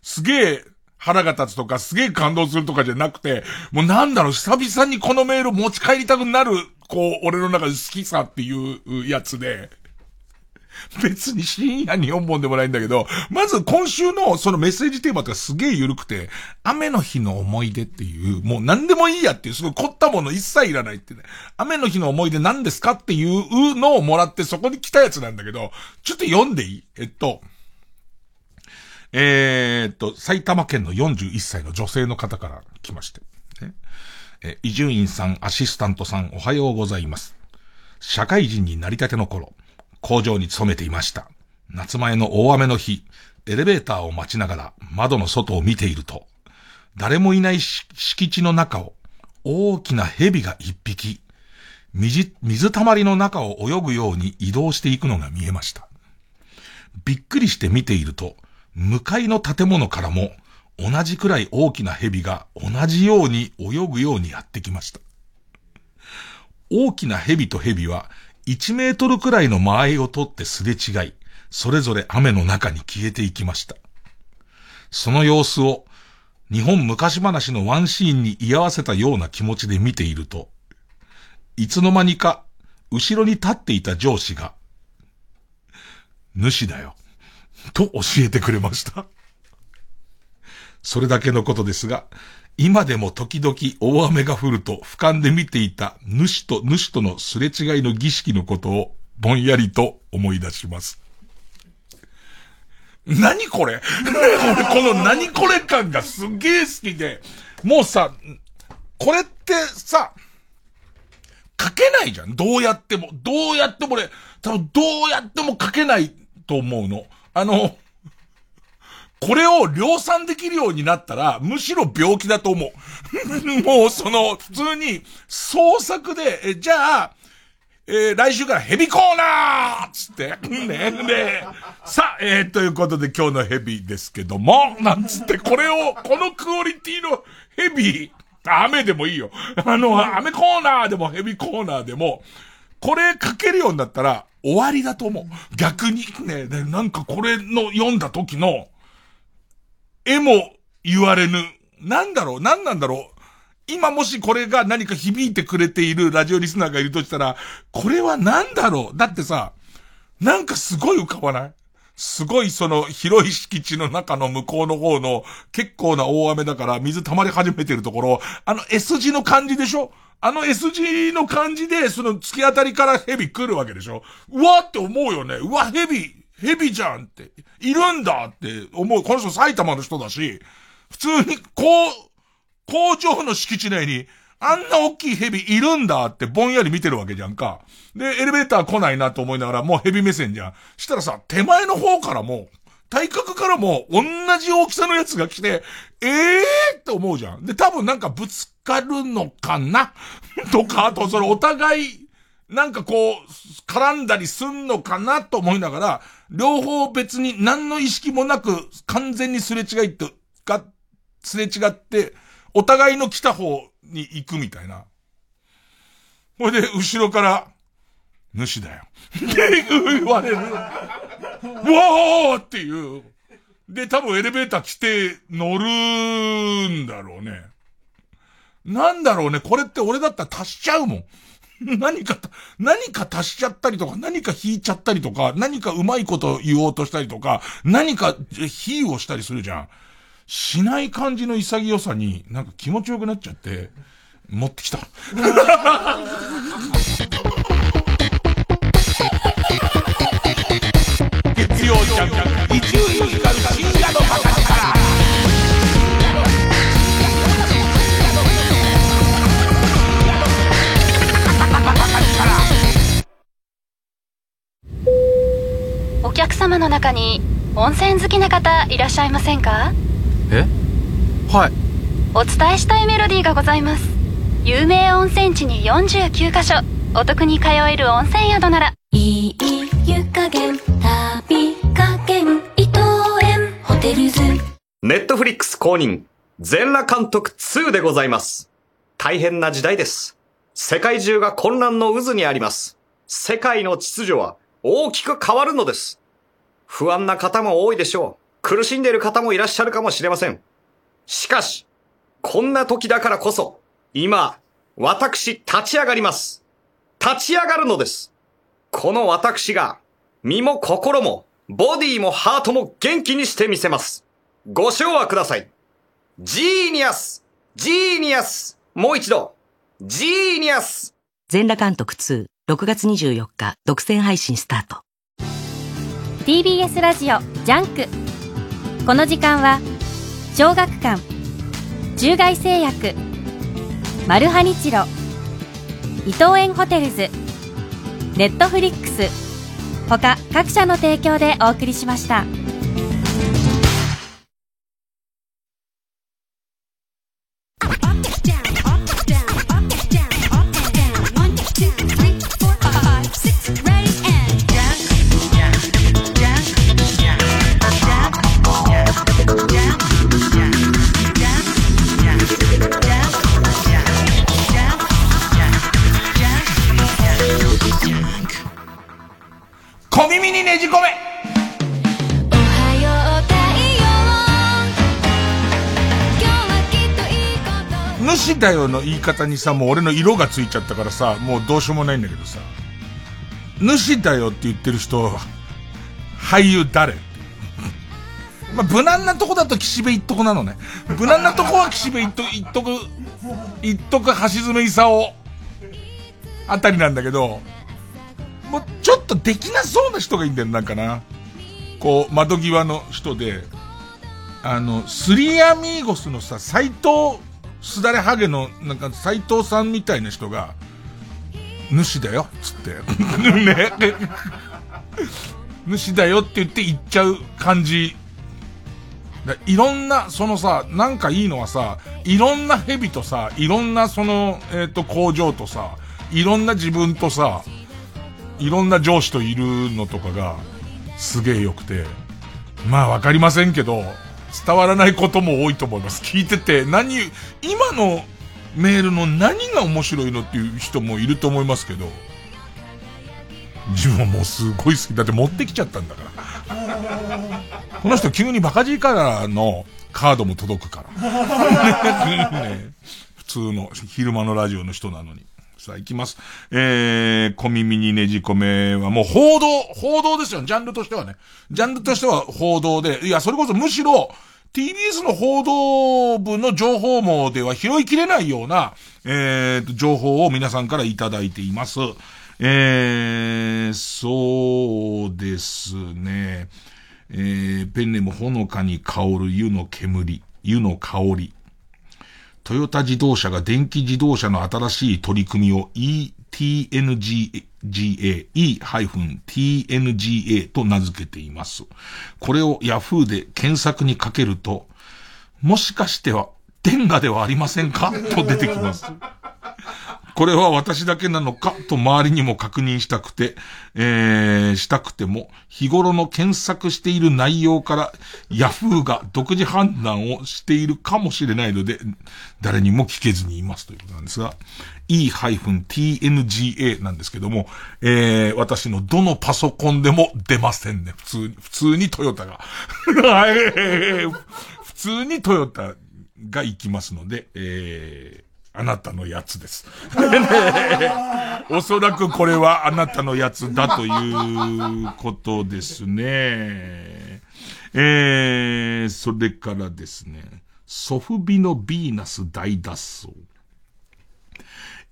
すげえ腹が立つとか、すげえ感動するとかじゃなくて、もうなんだろう、久々にこのメール持ち帰りたくなる、こう、俺の中で好きさっていうやつで、別に深夜に4本でもないんだけど、まず今週のそのメッセージテーマってすげえ緩くて、雨の日の思い出っていう、もう何でもいいやっていう、すごい凝ったもの一切いらないってね。雨の日の思い出何ですかっていうのをもらってそこに来たやつなんだけど、ちょっと読んでいい？えっと、えー、っと、埼玉県の41歳の女性の方から来まして。え、伊集院さん、アシスタントさん、おはようございます。社会人になりたての頃、工場に勤めていました。夏前の大雨の日、エレベーターを待ちながら窓の外を見ていると、誰もいない敷地の中を大きな蛇が一匹、水、水たまりの中を泳ぐように移動していくのが見えました。びっくりして見ていると、向かいの建物からも同じくらい大きな蛇が同じように泳ぐようにやってきました。大きな蛇と蛇は1メートルくらいの間合いを取ってすれ違い、それぞれ雨の中に消えていきました。その様子を日本昔話のワンシーンに居合わせたような気持ちで見ていると、いつの間にか後ろに立っていた上司が、主だよ、と教えてくれました。それだけのことですが、今でも時々大雨が降ると俯瞰で見ていた主と主とのすれ違いの儀式のことをぼんやりと思い出します。何これ？この何これ感がすげえ好きで、もうさ、これってさ、書けないじゃん。どうやっても。どうやっても俺、多分どうやっても書けないと思うの。あの、これを量産できるようになったら、むしろ病気だと思う。もうその、普通に創作で、えじゃあ、えー、来週からヘビコーナーつって、ね、で、さあ、えー、ということで今日のヘビですけども、なんつって、これを、このクオリティのヘビ、雨でもいいよ。あの、雨コーナーでもヘビコーナーでも、これ書けるようになったら終わりだと思う。逆にね、なんかこれの読んだ時の、絵も言われぬ。なんだろう？何なんだろう？今もしこれが何か響いてくれているラジオリスナーがいるとしたら、これは何だろう？だってさ、なんかすごい浮かばない？すごいその広い敷地の中の向こうの方の結構な大雨だから水溜まり始めてるところ、あの S 字の感じでしょ？あの S 字の感じで、その突き当たりから蛇来るわけでしょ？うわって思うよね。うわ、蛇、蛇じゃんって。いるんだって思う。この人埼玉の人だし、普通に、こう、工場の敷地内に、あんな大きい蛇いるんだってぼんやり見てるわけじゃんか。で、エレベーター来ないなと思いながら、もう蛇目線じゃん。したらさ、手前の方からも、体格からも同じ大きさのやつが来て、ええーって思うじゃん。で、多分なんかぶつかるのかな？とか、あとそれお互い、なんかこう、絡んだりすんのかな？と思いながら、両方別に何の意識もなく完全にすれ違いって、が、すれ違って、お互いの来た方に行くみたいな。ほいで、後ろから、主だよ。って言われる。うわーっていう。で、多分エレベーター来て乗るんだろうね。なんだろうね。これって俺だったら足しちゃうもん。何か、何か足しちゃったりとか、何か引いちゃったりとか、何かうまいこと言おうとしたりとか、何か比喩をしたりするじゃん。しない感じの潔さに、なんか気持ちよくなっちゃって、持ってきた。月曜ジャン客様の中に温泉好きな方いらっしゃいませんか？え？はいお伝えしたいメロディーがございます有名温泉地に49カ所お得に通える温泉宿ならいい湯加減旅加減伊藤園ホテルズネットフリックス公認、全裸監督2でございます。大変な時代です。世界中が混乱の渦にあります。世界の秩序は大きく変わるのです。不安な方も多いでしょう。苦しんでいる方もいらっしゃるかもしれません。しかし、こんな時だからこそ、今、私立ち上がります。立ち上がるのです。この私が、身も心も、ボディもハートも元気にしてみせます。ご唱和ください。ジーニアスジーニアスもう一度、ジーニアス全裸監督2、6月24日、独占配信スタート。TBS ラジオジャンクこの時間は小学館中外製薬マルハニチロ伊藤園ホテルズネットフリックス他各社の提供でお送りしました。だよの言い方にさ、もう俺の色がついちゃったからさ、もうどうしようもないんだけどさ、主だよって言ってる人、俳優誰？まあ、無難なとこだと岸辺一徳なのね。無難なとこは岸辺一徳、一徳、一徳橋爪功あたりなんだけど、もうちょっとできなそうな人がいいんだよ、なんかな。こう、窓際の人で、あの、スリーアミーゴスのさ、斎藤、すだれハゲの、なんか斎藤さんみたいな人が、主だよ、つって。ね。主だよって言って言っちゃう感じ。いろんな、そのさ、なんかいいのはさ、いろんな蛇とさ、いろんなその、えっ、ー、と、工場とさ、いろんな自分とさ、いろんな上司といるのとかが、すげえ良くて。まあわかりませんけど、伝わらないことも多いと思います。聞いてて、何、今のメールの何が面白いのっていう人もいると思いますけど、自分はもうすごい好き。だって持ってきちゃったんだから。この人急にバカ力のカードも届くから。ね、普通の昼間のラジオの人なのに。さあ行きます。えー、小耳にねじ込めはもう報道、報道ですよ。ジャンルとしてはね。ジャンルとしては報道で。いや、それこそむしろ、TBS の報道部の情報網では拾いきれないような、えー、情報を皆さんからいただいています。えー、そうですね。えー、ペンネームほのかに香る湯の煙、湯の香り。トヨタ自動車が電気自動車の新しい取り組みを ETNGA、E-TNGA と名付けています。これを Yahoo で検索にかけると、もしかしては、電ガではありませんか？と出てきます。これは私だけなのかと周りにも確認したくて、えー、したくても、日頃の検索している内容から、ヤフーが独自判断をしているかもしれないので、誰にも聞けずにいますということなんですが、E-TNGA なんですけども、えー、私のどのパソコンでも出ませんね。普通に、普通にトヨタが。普通にトヨタが行きますので、えー、あなたのやつです。おそらくこれはあなたのやつだということですね。えー、それからですね、ソフビのヴィーナス大脱走。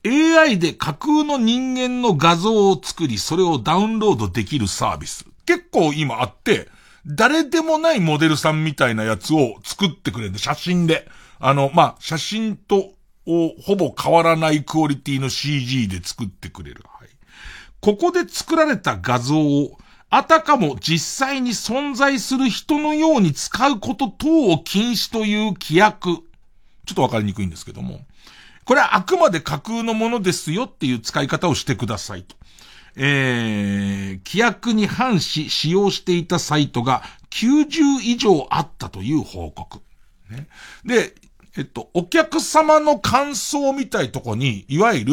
AI で架空の人間の画像を作り、それをダウンロードできるサービス。結構今あって、誰でもないモデルさんみたいなやつを作ってくれる写真で。あの、まあ、写真とをほぼ変わらないクオリティの CG で作ってくれる。はい。ここで作られた画像を、あたかも実際に存在する人のように使うこと等を禁止という規約。ちょっとわかりにくいんですけども。これはあくまで架空のものですよっていう使い方をしてくださいと。えー、規約に反し使用していたサイトが90以上あったという報告。ね、で、えっと、お客様の感想みたいとこに、いわゆる、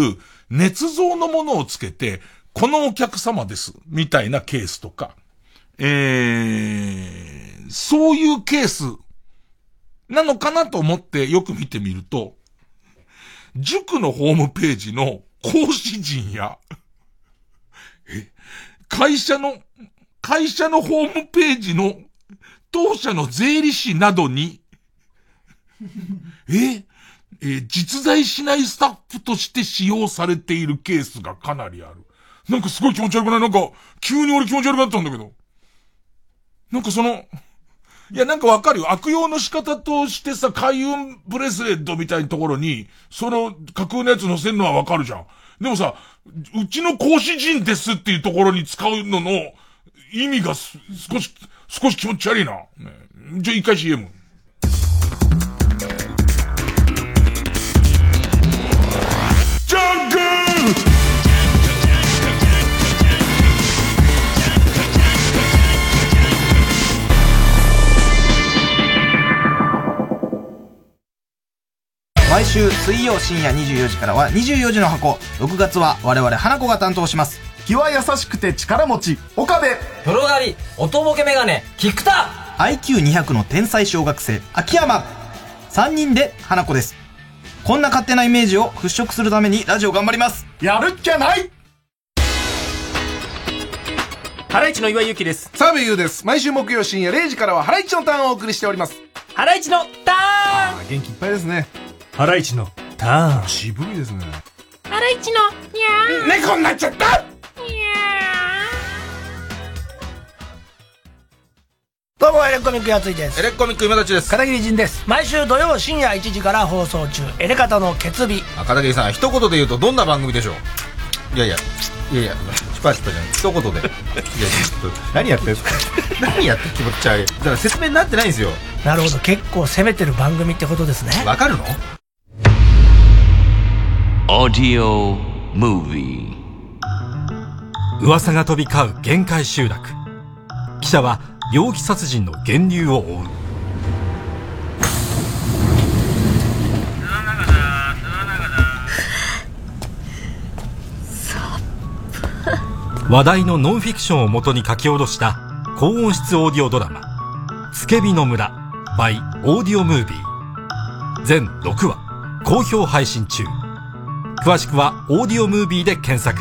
捏造のものをつけて、このお客様です、みたいなケースとか、えー、そういうケースなのかなと思ってよく見てみると、塾のホームページの講師陣や、え、会社の、会社のホームページの当社の税理士などに、え、え、実在しないスタッフとして使用されているケースがかなりある。なんかすごい気持ち悪くない？なんか、急に俺気持ち悪くなったんだけど。なんかその、いや、なんかわかるよ。悪用の仕方としてさ、開運ブレスレットみたいなところに、その架空のやつ載せるのはわかるじゃん。でもさ、うちの講師陣ですっていうところに使うのの意味が少し、少し気持ち悪いな。ね、じゃあ一回 CM。毎週水曜深夜24時からは24時の箱。6月は我々花子が担当します。気は優しくて力持ち、岡部。風呂狩り、音ボケメガネ、菊田。IQ200 の天才小学生、秋山。3人で花子です。こんな勝手なイメージを払拭するためにラジオ頑張ります。やるっきゃないハライチの岩井ゆきです。澤部優です。毎週木曜深夜0時からはハライチのターンをお送りしております。ハライチのターン元気いっぱいですね。ハライチのターン。渋いですね。ハライチのにゃー。猫になっちゃった！どうもエレコミックやついです。エレコミック今立ちです。片桐仁です。毎週土曜深夜1時から放送中。エレカタの決日。片桐さん一言で言うとどんな番組でしょう？いやいや。いやいや。チパチパじゃん一言で。いやちょっと何やってんすか？何やって気持ち悪い？だから説明になってないんですよ。なるほど。結構攻めてる番組ってことですね。わかるの？Audio Movie. 噂が飛び交う限界集落。記者は猟奇殺人の源流を追う。話題のノンフィクションをもとに書き下ろした高音質オーディオドラマ「つけびの村 by オーディオムービー」全6話好評配信中。詳しくはオーディオムービーで検索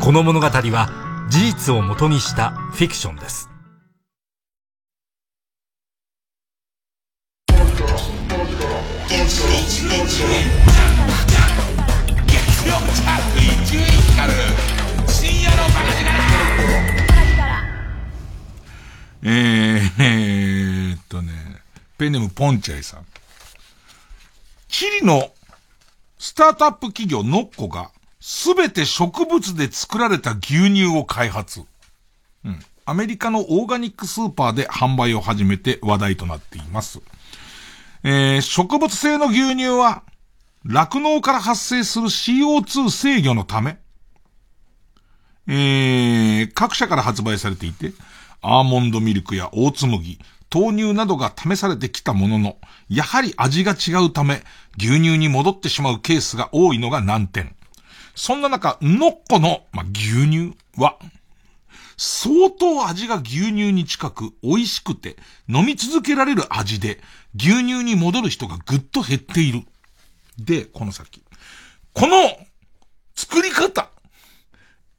この物語は事実をもとにしたフィクションですえー、えーっとね、ペンネームポンチャイさん。チリのスタートアップ企業ノッコがすべて植物で作られた牛乳を開発。うん。アメリカのオーガニックスーパーで販売を始めて話題となっています。えー、植物性の牛乳は、酪農から発生する CO2 制御のため、えー、各社から発売されていて、アーモンドミルクやオーツ麦、豆乳などが試されてきたものの、やはり味が違うため、牛乳に戻ってしまうケースが多いのが難点。そんな中、ノッコの、まあ、牛乳は、相当味が牛乳に近く美味しくて飲み続けられる味で牛乳に戻る人がぐっと減っている。で、この先。この作り方。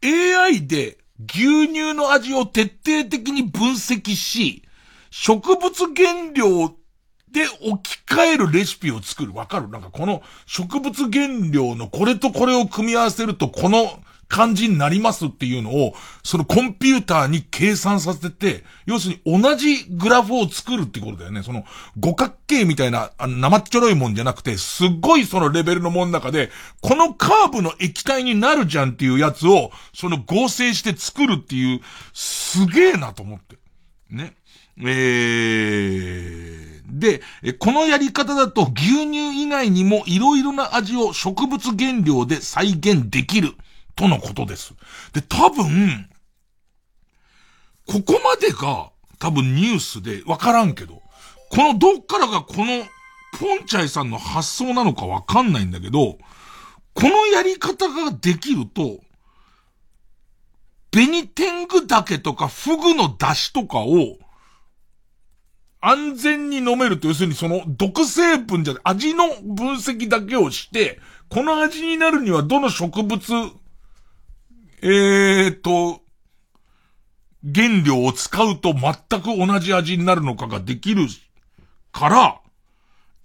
AI で牛乳の味を徹底的に分析し、植物原料で置き換えるレシピを作る。わかる？なんかこの植物原料のこれとこれを組み合わせるとこの感じになりますっていうのを、そのコンピューターに計算させて、要するに同じグラフを作るってことだよね。その五角形みたいな、あの生っちょろいもんじゃなくて、すっごいそのレベルのもん中で、このカーブの液体になるじゃんっていうやつを、その合成して作るっていう、すげえなと思って。ね。えー、で、このやり方だと牛乳以外にも色々な味を植物原料で再現できる。とのことです。で、多分、ここまでが多分ニュースでわからんけど、このどっからがこのポンチャイさんの発想なのかわかんないんだけど、このやり方ができると、ベニテングダケとかフグの出汁とかを、安全に飲めると、要するにその毒成分じゃ、味の分析だけをして、この味になるにはどの植物、えーと、原料を使うと全く同じ味になるのかができるから、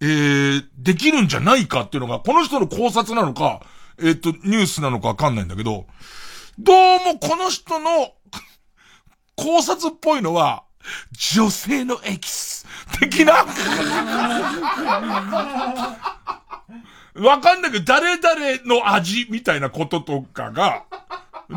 えー、できるんじゃないかっていうのが、この人の考察なのか、えっ、ー、と、ニュースなのかわかんないんだけど、どうもこの人の考察っぽいのは、女性のエキス的なわかんないけど、誰々の味みたいなこととかが、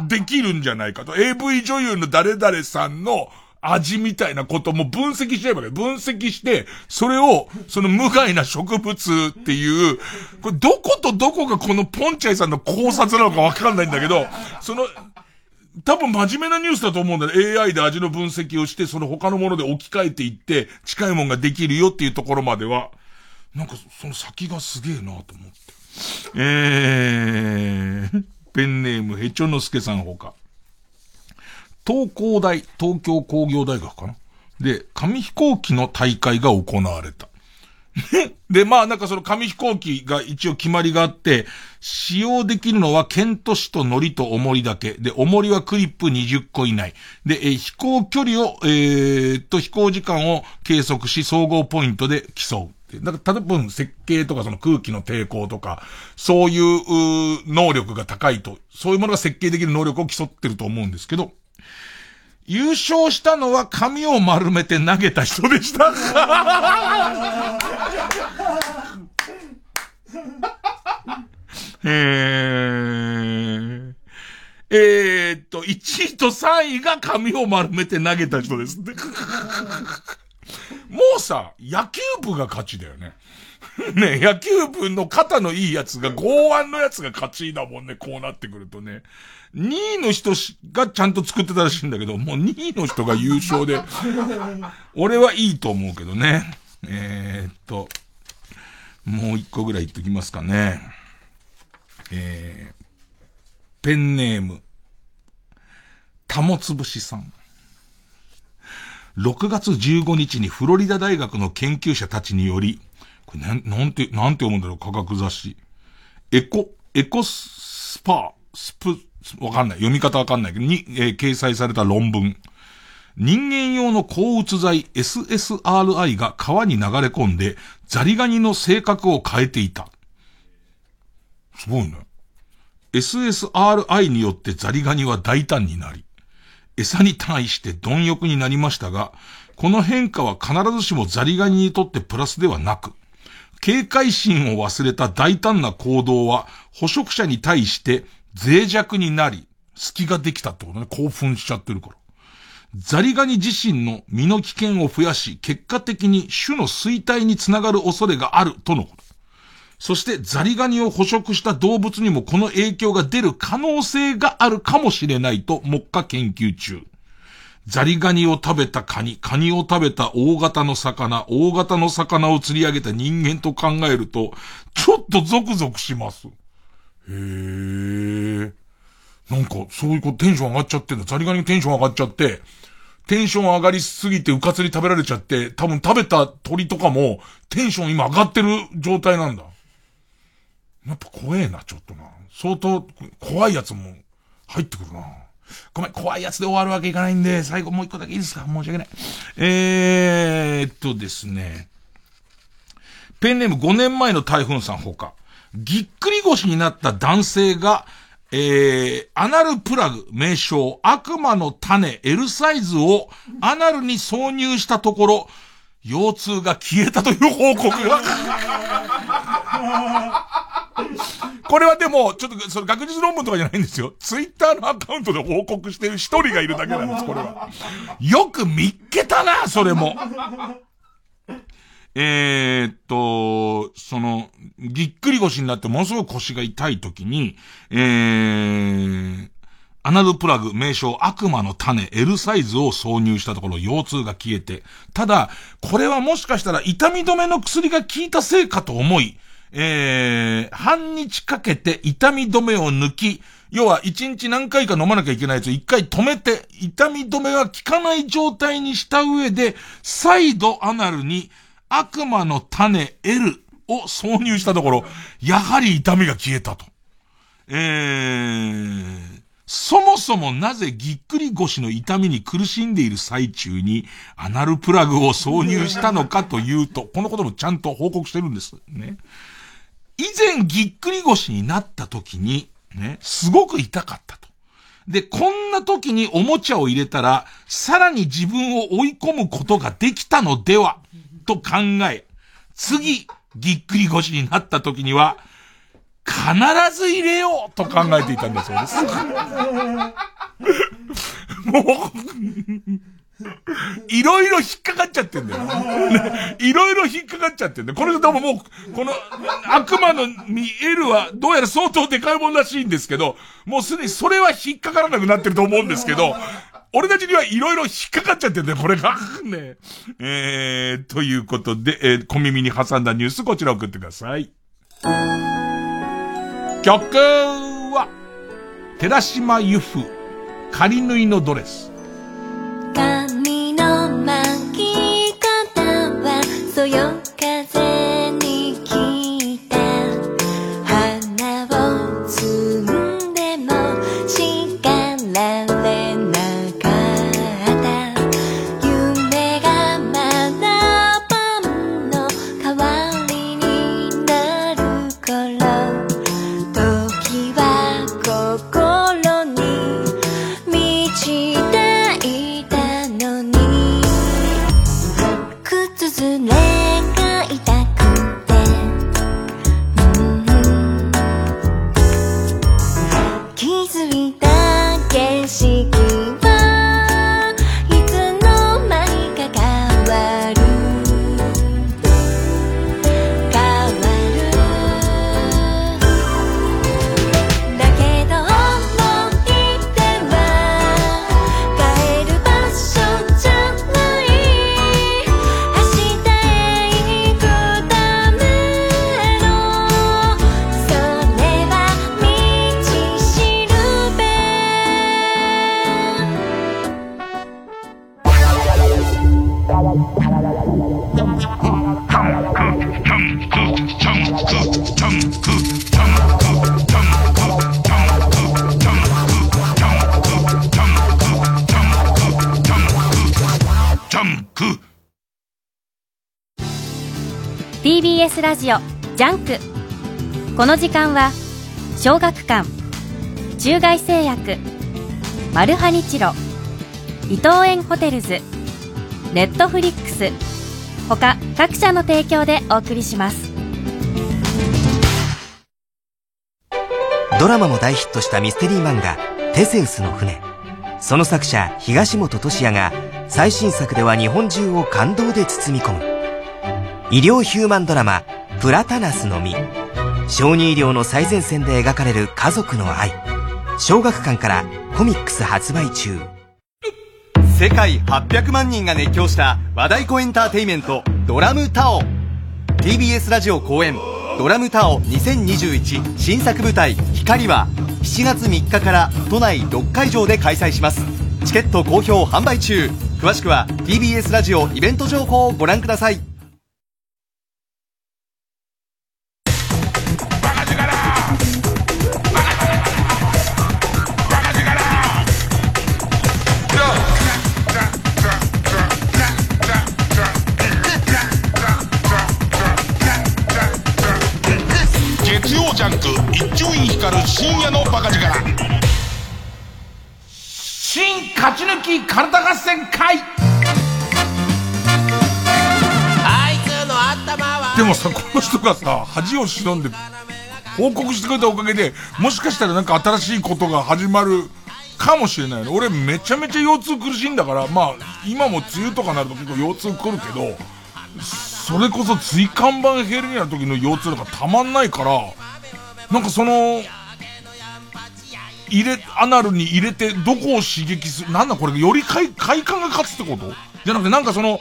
できるんじゃないかと。AV 女優の誰々さんの味みたいなことも分析しちゃえばね、分析して、それを、その無害な植物っていう、これどことどこがこのポンチャイさんの考察なのかわかんないんだけど、その、多分真面目なニュースだと思うんだね。AI で味の分析をして、その他のもので置き換えていって、近いもんができるよっていうところまでは、なんかその先がすげえなと思って。えー、ペンネームヘチョノスケさんほか。東工大、東京工業大学かなで、紙飛行機の大会が行われた。で、まあなんかその紙飛行機が一応決まりがあって、使用できるのは剣都市と糊と重りだけ。で、重りはクリップ20個以内。で、え、飛行距離を、えー、と飛行時間を計測し、総合ポイントで競う。だから、例えば設計とかその空気の抵抗とか、そうい、う能力が高いと、そういうものが設計できる能力を競ってると思うんですけど、優勝したのは髪を丸めて投げた人でした。えー、えー、っと、1位と3位が髪を丸めて投げた人ですもうさ、野球部が勝ちだよね。ね、野球部の肩のいいやつが、剛腕のやつが勝ちだもんね、こうなってくるとね。2位の人がちゃんと作ってたらしいんだけど、もう2位の人が優勝で、俺はいいと思うけどね。えー、っと、もう一個ぐらい言っときますかね。えー、ペンネーム、たもつぶしさん。6月15日にフロリダ大学の研究者たちにより、これなん、なんて、なんて読むんだろう、科学雑誌。エコ、エコスパー、スプ、わかんない。読み方わかんないけど、に、えー、掲載された論文。人間用の抗うつ剤 SSRI が川に流れ込んで、ザリガニの性格を変えていた。すごいね。SSRI によってザリガニは大胆になり、餌に対して貪欲になりましたが、この変化は必ずしもザリガニにとってプラスではなく、警戒心を忘れた大胆な行動は捕食者に対して脆弱になり、隙ができたってことね。興奮しちゃってるから。ザリガニ自身の身の危険を増やし、結果的に種の衰退につながる恐れがあるとのこと。そしてザリガニを捕食した動物にもこの影響が出る可能性があるかもしれないと目下研究中。ザリガニを食べたカニ、カニを食べた大型の魚、大型の魚を釣り上げた人間と考えると、ちょっとゾクゾクします。へえ。なんか、そういうこテンション上がっちゃってんだ。ザリガニテンション上がっちゃって、テンション上がりすぎてうかつに食べられちゃって、多分食べた鳥とかも、テンション今上がってる状態なんだ。やっぱ怖えな、ちょっとな。相当、怖いやつも入ってくるな。ごめん、怖いやつで終わるわけいかないんで、最後もう一個だけいいですか？申し訳ない。えーっとですね。ペンネーム5年前の台風さんほか。ぎっくり腰になった男性が、えー、アナルプラグ、名称、悪魔の種、L サイズをアナルに挿入したところ、腰痛が消えたという報告が これはでも、ちょっと、その学術論文とかじゃないんですよ。ツイッターのアカウントで報告してる一人がいるだけなんです、これは。よく見っけたな、それも。えー、っと、その、ぎっくり腰になってものすごく腰が痛い時に、えー、アナルプラグ、名称、悪魔の種、L サイズを挿入したところ、腰痛が消えて。ただ、これはもしかしたら痛み止めの薬が効いたせいかと思い、えー、半日かけて痛み止めを抜き、要は一日何回か飲まなきゃいけないやつを一回止めて、痛み止めが効かない状態にした上で、再度アナルに悪魔の種 L を挿入したところ、やはり痛みが消えたと。えー、そもそもなぜぎっくり腰の痛みに苦しんでいる最中にアナルプラグを挿入したのかというと、このこともちゃんと報告してるんです。ね。以前ぎっくり腰になった時に、ね、すごく痛かったと。で、こんな時におもちゃを入れたら、さらに自分を追い込むことができたのでは、と考え、次、ぎっくり腰になった時には、必ず入れようと考えていたんだそうです。もう、いろいろ引っかかっちゃってんだよ。いろいろ引っかかっちゃってんだよ。これでももう、この悪魔の見えるはどうやら相当でかいもんらしいんですけど、もうすでにそれは引っかからなくなってると思うんですけど、俺たちにはいろいろ引っかかっちゃってんだよ、これが。ねえー、ということで、えー、小耳に挟んだニュースこちら送ってください。曲は、寺島由布、仮縫いのドレス。髪の巻き方はそよ風 TBS ラジオ JUNK。この時間は小学館中外製薬マルハニチロ伊藤園ホテルズネットフリックス他各社の提供でお送りします。ドラマも大ヒットしたミステリー漫画「テセウスの船」その作者東元俊哉が最新作では日本中を感動で包み込む。医療ヒューマンドラマ「プラタナスの実」小児医療の最前線で描かれる家族の愛。小学館からコミックス発売中。世界800万人が熱狂した和太鼓エンターテイメントドラムタオ。TBS ラジオ公演ドラムタオ2021新作舞台光は7月3日から都内6会場で開催します。チケット好評販売中。詳しくは TBS ラジオイベント情報をご覧ください。体合戦会でもさこの人がさ恥を忍んで報告してくれたおかげでもしかしたらなんか新しいことが始まるかもしれないの。俺めちゃめちゃ腰痛苦しいんだからまあ今も梅雨とかなると結構腰痛来るけどそれこそ椎間板ヘルニアの時の腰痛とかたまんないからなんかその入れ、アナルに入れてどこを刺激する、なんだこれ、より快快感が勝つってこと？じゃなくてなんかその、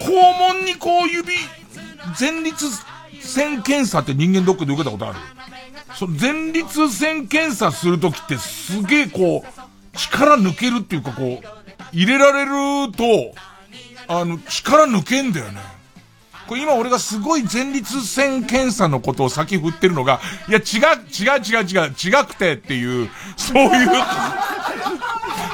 肛門にこう指、前立腺検査って人間ドックで受けたことある？その前立腺検査するときってすげえこう、力抜けるっていうかこう、入れられると、あの、力抜けんだよね。これ今俺がすごい前立腺検査のことを先振ってるのが、いや違う、違う違う違う、違くてっていう、そういう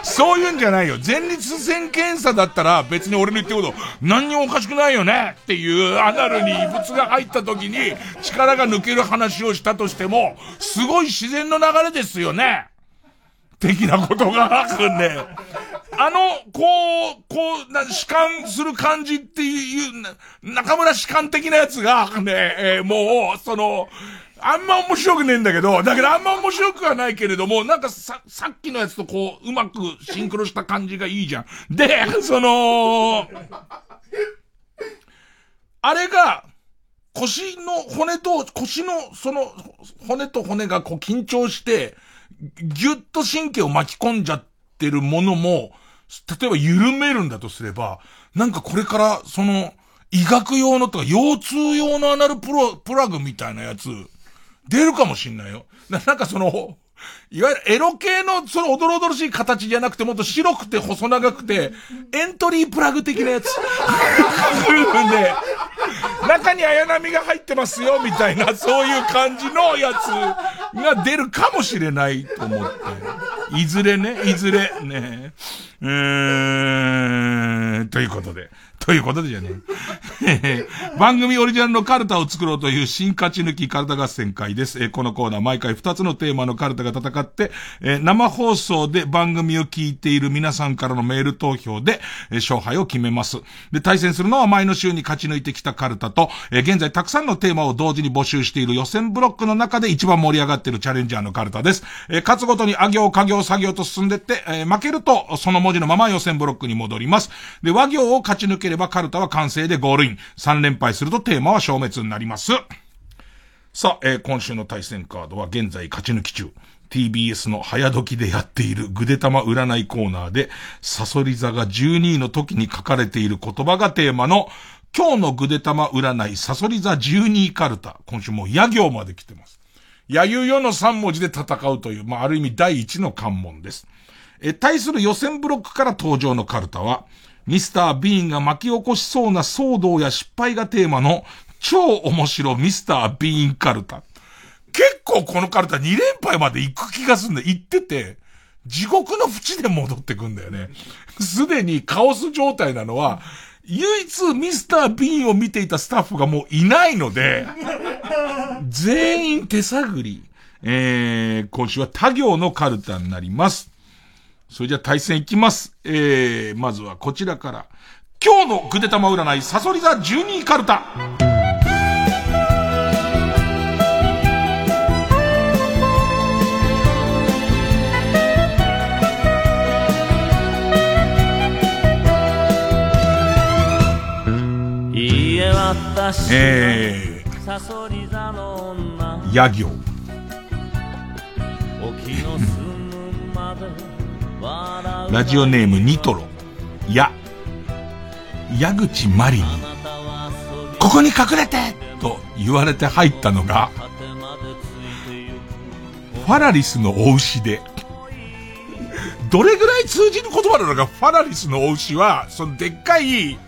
そういうんじゃないよ。前立腺検査だったら別に俺の言ってること何にもおかしくないよねっていうアナルに異物が入った時に力が抜ける話をしたとしても、すごい自然の流れですよね。的なことがあるんで。あの、こう、こう、な、弛緩する感じっていう、中村弛緩的なやつが、ね、えー、もう、その、あんま面白くねえんだけど、だけどあんま面白くはないけれども、なんかさ、さっきのやつとこう、うまくシンクロした感じがいいじゃん。で、その、あれが、腰の骨と、腰の、その、骨と骨がこう緊張して、ぎゅっと神経を巻き込んじゃってるものも、例えば緩めるんだとすれば、なんかこれから、その、医学用のとか、腰痛用のアナルプロ、プラグみたいなやつ、出るかもしんないよ。なんかその、いわゆるエロ系のそのおどろおどろしい形じゃなくてもっと白くて細長くて、エントリープラグ的なやつ。で、中に綾波が入ってますよ、みたいな、そういう感じのやつが出るかもしれないと思って。いずれね、いずれ、ね。うーん、ということで。ということでじゃねえ。番組オリジナルのカルタを作ろうという新勝ち抜きカルタ合戦会です。えこのコーナー毎回2つのテーマのカルタが戦って、え生放送で番組を聞いている皆さんからのメール投票で、え勝敗を決めます。で、対戦するのは前の週に勝ち抜いてきたカルタと、え現在たくさんのテーマを同時に募集している予選ブロックの中で一番盛り上がっているチャレンジャーのカルタです。え勝つごとにあ行、家行、作業と進んでって、え負けるとその文字のまま予選ブロックに戻ります。で、和行を勝ち抜ければカルタは完成でゴールイン。3連敗するとテーマは消滅になります。さあ、えー、今週の対戦カードは現在勝ち抜き中。TBS の早時でやっているぐでたま占いコーナーで、サソリ座が12位の時に書かれている言葉がテーマの、今日のぐでたま占い、サソリ座12位カルタ。今週も野行まで来てます。やゆよの3文字で戦うという、まあ、ある意味第一の関門です。え、対する予選ブロックから登場のカルタは、ミスター・ビーンが巻き起こしそうな騒動や失敗がテーマの超面白ミスター・ビーンカルタ。結構このカルタ2連敗まで行く気がするんだ。行ってて、地獄の淵で戻ってくんだよね。すでにカオス状態なのは、唯一ミスター・ビーンを見ていたスタッフがもういないので、全員手探り。えー、今週は他行のカルタになります。それじゃ対戦いきます。えー、まずはこちらから。今日のぐでたま占い、サソリ座12カルタ。えー、ヤ行。ラジオネームニトロ。や、矢口まりに、ここに隠れてと言われて入ったのが、ファラリスのお牛で、どれぐらい通じる言葉なのか、ファラリスのお牛は、そのでっかい、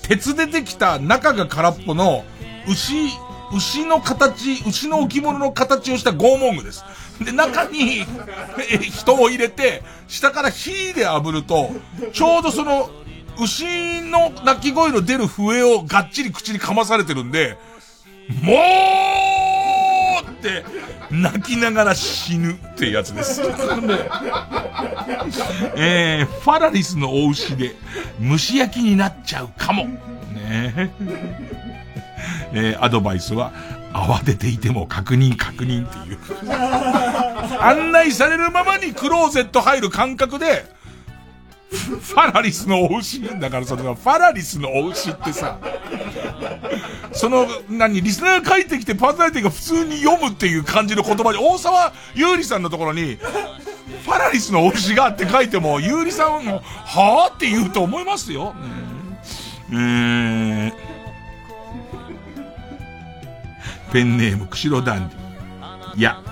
鉄でできた中が空っぽの、牛、牛の形、牛の置物の形をした拷問具です。で、中に、人を入れて、下から火で炙ると、ちょうどその、牛の鳴き声の出る笛をがっちり口にかまされてるんで、もーって、泣きながら死ぬってやつです。えー、ファラリスのお牛で、蒸し焼きになっちゃうかも。ねえー、アドバイスは、慌てていても確認確認っていう。案内されるままにクローゼット入る感覚で、ファラリスのお牛だからそのファラリスのお牛ってさ、その、何、リスナーが書いてきてパーソナリティが普通に読むっていう感じの言葉で、大沢優里さんのところに、ファラリスのお牛がって書いても、優里さんも、はぁって言うと思いますよ。えー、ペンネーム、釧路ダンディ。いや、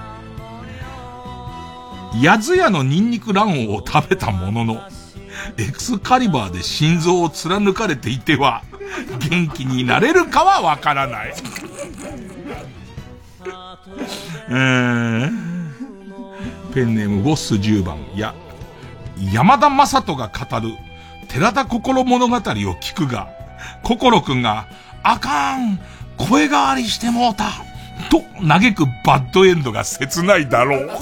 ヤズヤのニンニク卵黄を食べたものの、エクスカリバーで心臓を貫かれていては、元気になれるかはわからない。えー、ペンネームボス10番、や、山田正人が語る、寺田心物語を聞くが、心くんが、あかん声変わりしてもうたと嘆くバッドエンドが切ないだろう。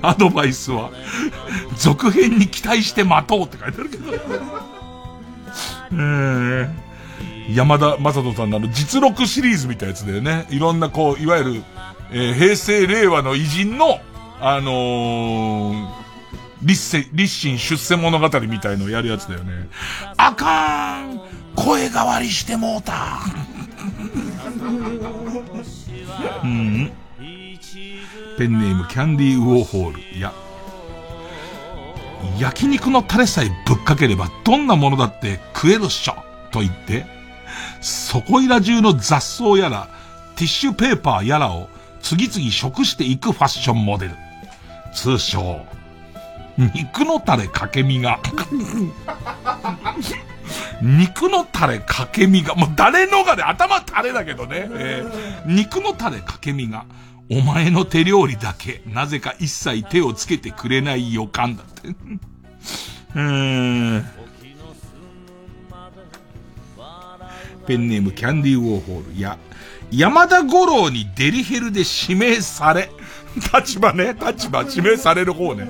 アドバイスは、続編に期待して待とうって書いてあるけど。えー、山田正人さんのあの実録シリーズみたいなやつだよね。いろんなこう、いわゆる、えー、平成令和の偉人の、あのー、立世、立身出世物語みたいのをやるやつだよね。あかん声変わりしてもうたうん。ペンネームキャンディーウォーホール。いや、焼肉のタレさえぶっかければどんなものだって食えるっしょと言って、そこいら中の雑草やら、ティッシュペーパーやらを次々食していくファッションモデル。通称、肉のタレかけみが。肉のタレかけみが、もう誰のがで頭タレだけどね。えー、肉のタレかけみが、お前の手料理だけ、なぜか一切手をつけてくれない予感だって。ペンネームキャンディーウォーホールや、山田五郎にデリヘルで指名され、立場ね、立場、指名される方ね。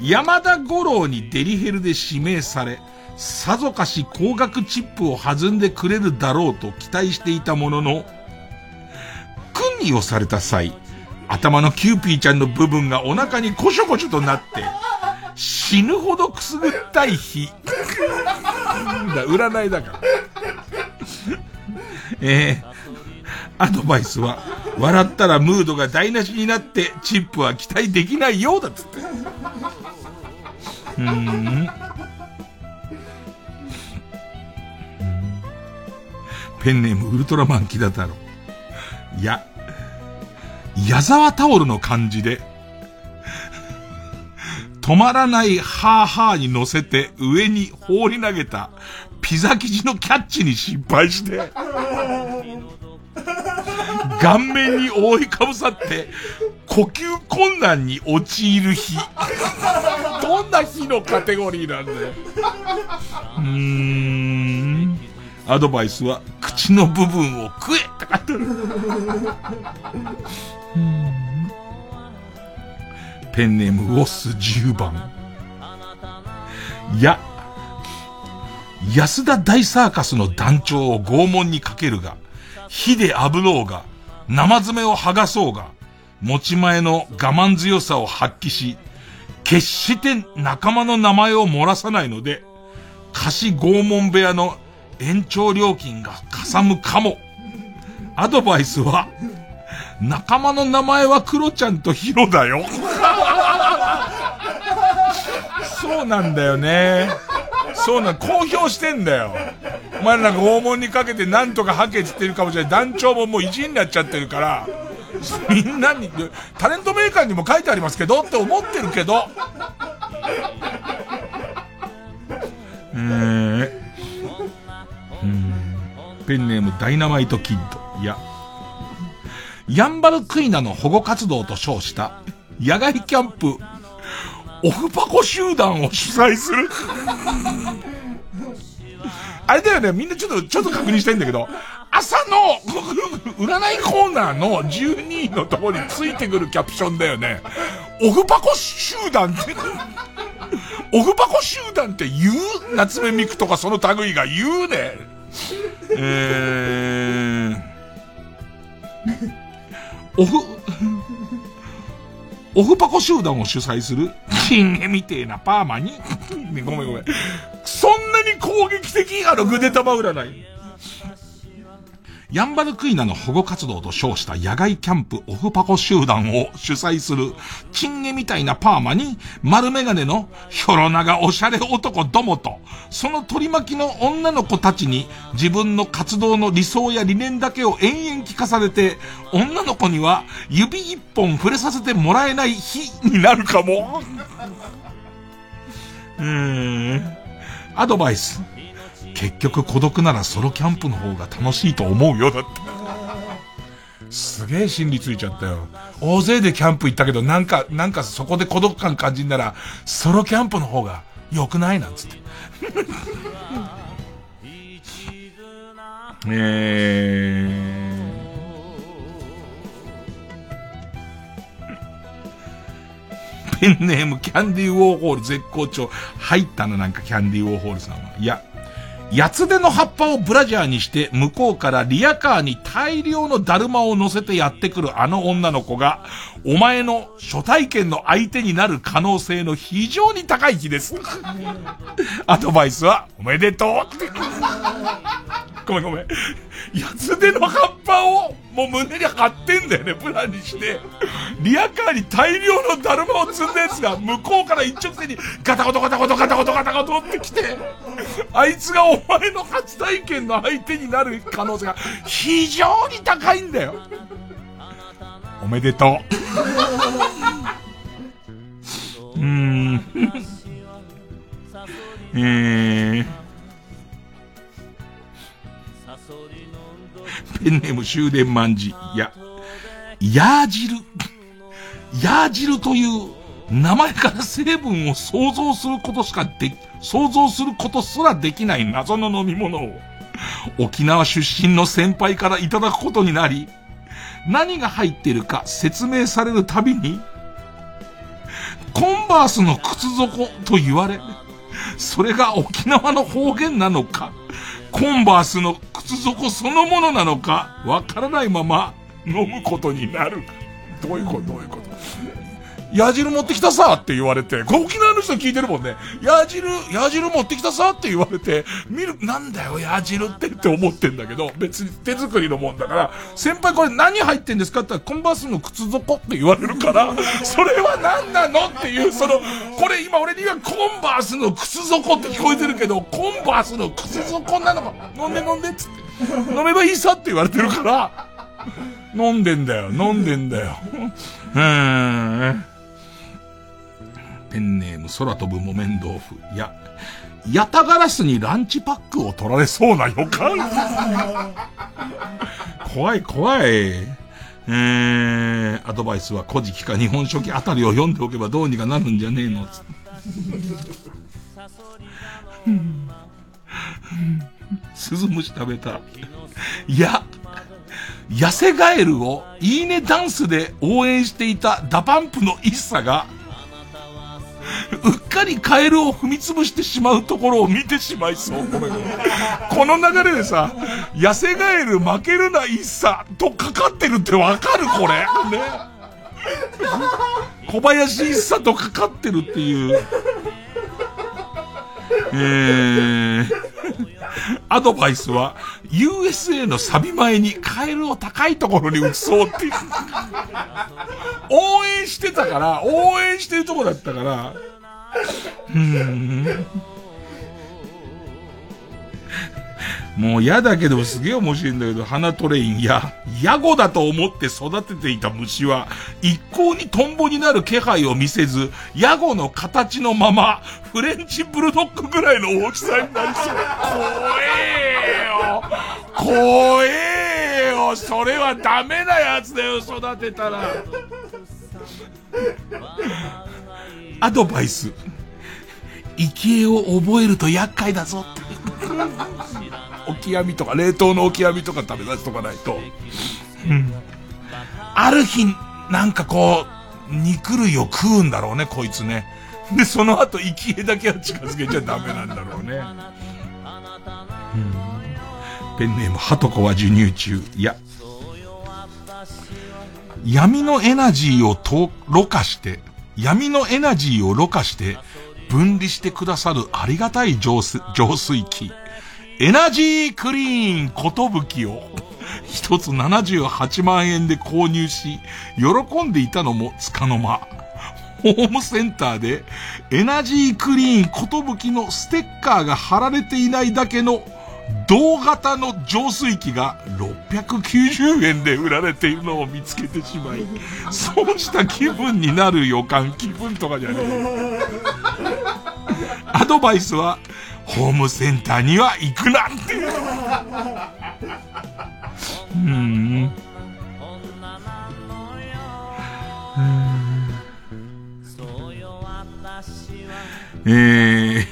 山田五郎にデリヘルで指名され、さぞかし高額チップを弾んでくれるだろうと期待していたものの、クンニをされた際、頭のキューピーちゃんの部分がお腹にコショコショとなって、死ぬほどくすぐったい日。だ占いだから。えー、アドバイスは、笑ったらムードが台無しになって、チップは期待できないようだっつって。うん。ペンネームウルトラマンキダ太郎。いや、矢沢タオルの感じで、止まらないハーハーに乗せて上に放り投げたピザ生地のキャッチに失敗して、顔面に覆いかぶさって、呼吸困難に陥る日。どんな日のカテゴリーなんだよ。うーん。アドバイスは、口の部分を食えって書いてある。ペンネームウォス10番。いや、安田大サーカスの団長を拷問にかけるが、火で炙ろうが、生爪を剥がそうが、持ち前の我慢強さを発揮し、決して仲間の名前を漏らさないので、貸し拷問部屋の延長料金がかさむかも。アドバイスは、仲間の名前はクロちゃんとヒロだよ。そうなんだよね。そうなん、公表してんだよ。お前なんか拷問にかけてなんとか吐けって言ってるかもしれない。団長ももう意地になっちゃってるから、みんなに、タレントメーカーにも書いてありますけどって思ってるけど。えー、うん。ペンネームダイナマイトキッド。いや。ヤンバルクイナの保護活動と称した、野外キャンプオフパコ集団を主催するあれだよね、みんなちょっと、ちょっと確認したいんだけど、朝の占いコーナーの12位のとこについてくるキャプションだよね。オフパコ集団ってオフパコ集団って言う？夏目ミクとかその類が言うね。えー、オフ、オフパコ集団を主催する、チンヘみてえなパーマに、ごめんごめん。そんなに攻撃的？あのぐでたま占い。ヤンバルクイナの保護活動と称した野外キャンプオフパコ集団を主催する、チンゲみたいなパーマに、丸メガネのヒョロ長おしゃれ男どもと、その取り巻きの女の子たちに自分の活動の理想や理念だけを延々聞かされて、女の子には指一本触れさせてもらえない日になるかも。うーん。アドバイス。結局孤独ならソロキャンプの方が楽しいと思うよ、だって。すげえ心理ついちゃったよ。大勢でキャンプ行ったけど、なんか、なんかそこで孤独感感じんなら、ソロキャンプの方が良くないなんつって。えー、ペンネームキャンディーウォーホール絶好調。入ったな、なんかキャンディーウォーホールさんは。いや、八つ手の葉っぱをブラジャーにして、向こうからリアカーに大量のだるまを乗せてやってくるあの女の子が、お前の初体験の相手になる可能性の非常に高い日です。アドバイスは、おめでとうごめんごめん。八つ手の葉っぱを、もう胸に貼ってんだよね、プランにして。リアカーに大量のだるまを積んだやつが、向こうから一直線にガタゴトガタゴトガタゴトガタゴトって来て、あいつがお前の初体験の相手になる可能性が非常に高いんだよ。おめでとう。うーん。えー。ペンネーム終電万事。いや、ヤー汁。ヤー汁という名前から成分を想像することしかで、想像することすらできない謎の飲み物を沖縄出身の先輩からいただくことになり、何が入っているか説明されるたびに、コンバースの靴底と言われ、それが沖縄の方言なのか、コンバースの靴底そのものなのか、わからないまま飲むことになる。どういうこと？どういうこと？矢汁持ってきたさって言われて、沖縄の人聞いてるもんね。矢汁、矢汁持ってきたさって言われて、見る、なんだよ、矢汁ってって思ってんだけど、別に手作りのもんだから、先輩これ何入ってんですか？って言ったら、コンバースの靴底って言われるから、それは何なの？っていう、その、これ今俺にはコンバースの靴底って聞こえてるけど、コンバースの靴底なのか、飲んで飲んでっつって、飲めばいいさって言われてるから、飲んでんだよ、飲んでんだよ。うーん。ペンネーム空飛ぶ木綿豆腐。いや、ヤタガラスにランチパックを取られそうな予感。怖い怖い。えー、アドバイスは古事記か日本書紀あたりを読んでおけばどうにかなるんじゃねえの。つスズムシ食べた。いや、痩せガエルをいいねダンスで応援していた DA PUMP の ISSA が、うっかりカエルを踏み潰してしまうところを見てしまいそう。この流れでさ、痩せガエル負けるな一茶とかかってるってわかるこれ。ね。小林一茶とかかってるっていう。えー、アドバイスは、USA のサビ前にカエルを高いところに移そうっていう。応援してたから、応援してるとこだったから、うん。もう嫌だけどすげえ面白いんだけど、花トレインや、ヤゴだと思って育てていた虫は、一向にトンボになる気配を見せず、ヤゴの形のまま、フレンチブルドッグぐらいの大きさになりそう。怖えよ怖えよそれはダメなやつだよ、育てたら。アドバイス。生き餌を覚えると厄介だぞ。オキアミとか、冷凍のオキアミとか食べ出しとかないと。うん。ある日、なんかこう、肉類を食うんだろうね、こいつね。で、その後、生き餌だけは近づけちゃダメなんだろうね。うん。ペンネーム、ハトコは授乳中。いや。闇のエナジーをと、ろ過して、闇のエナジーをろ過して、分離してくださるありがたい浄水器。エナジークリーンことぶきを、一つ78万円で購入し、喜んでいたのもつかの間。ホームセンターでエナジークリーンことぶきのステッカーが貼られていないだけの同型の浄水器が690円で売られているのを見つけてしまい、そうした気分になる予感、気分とかじゃねえ。アドバイスは、ホームセンターには行くなって。うーん。えー、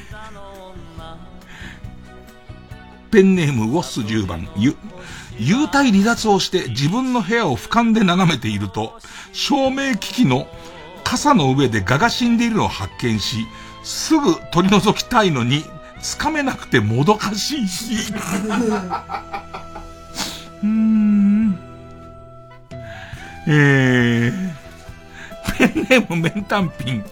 ペンネームウォッス10番、ゆ、幽体離脱をして自分の部屋を俯瞰で眺めていると、照明機器の傘の上で蛾が死んでいるのを発見し、すぐ取り除きたいのに、つかめなくてもどかしいし。うーん。えー、ペンネームメンタンピン。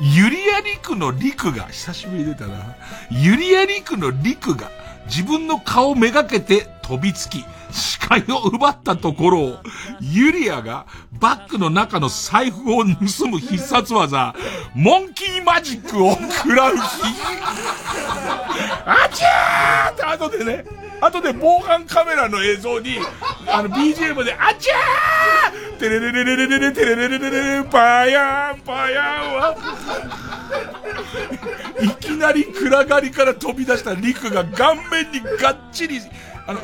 ユリアリクのリクが、久しぶりに出たな。ユリアリクのリクが、自分の顔めがけて飛びつき、視界を奪ったところを、ユリアがバッグの中の財布を盗む必殺技、モンキーマジックを食らう日。あちゃーって後でね、後で防犯カメラの映像に、あの BGM で、あちゃーテレレレレレレレテレレレレレレパーヤーンパーヤーンはいきなり暗がりから飛び出したリクが顔面にがっちり、あの、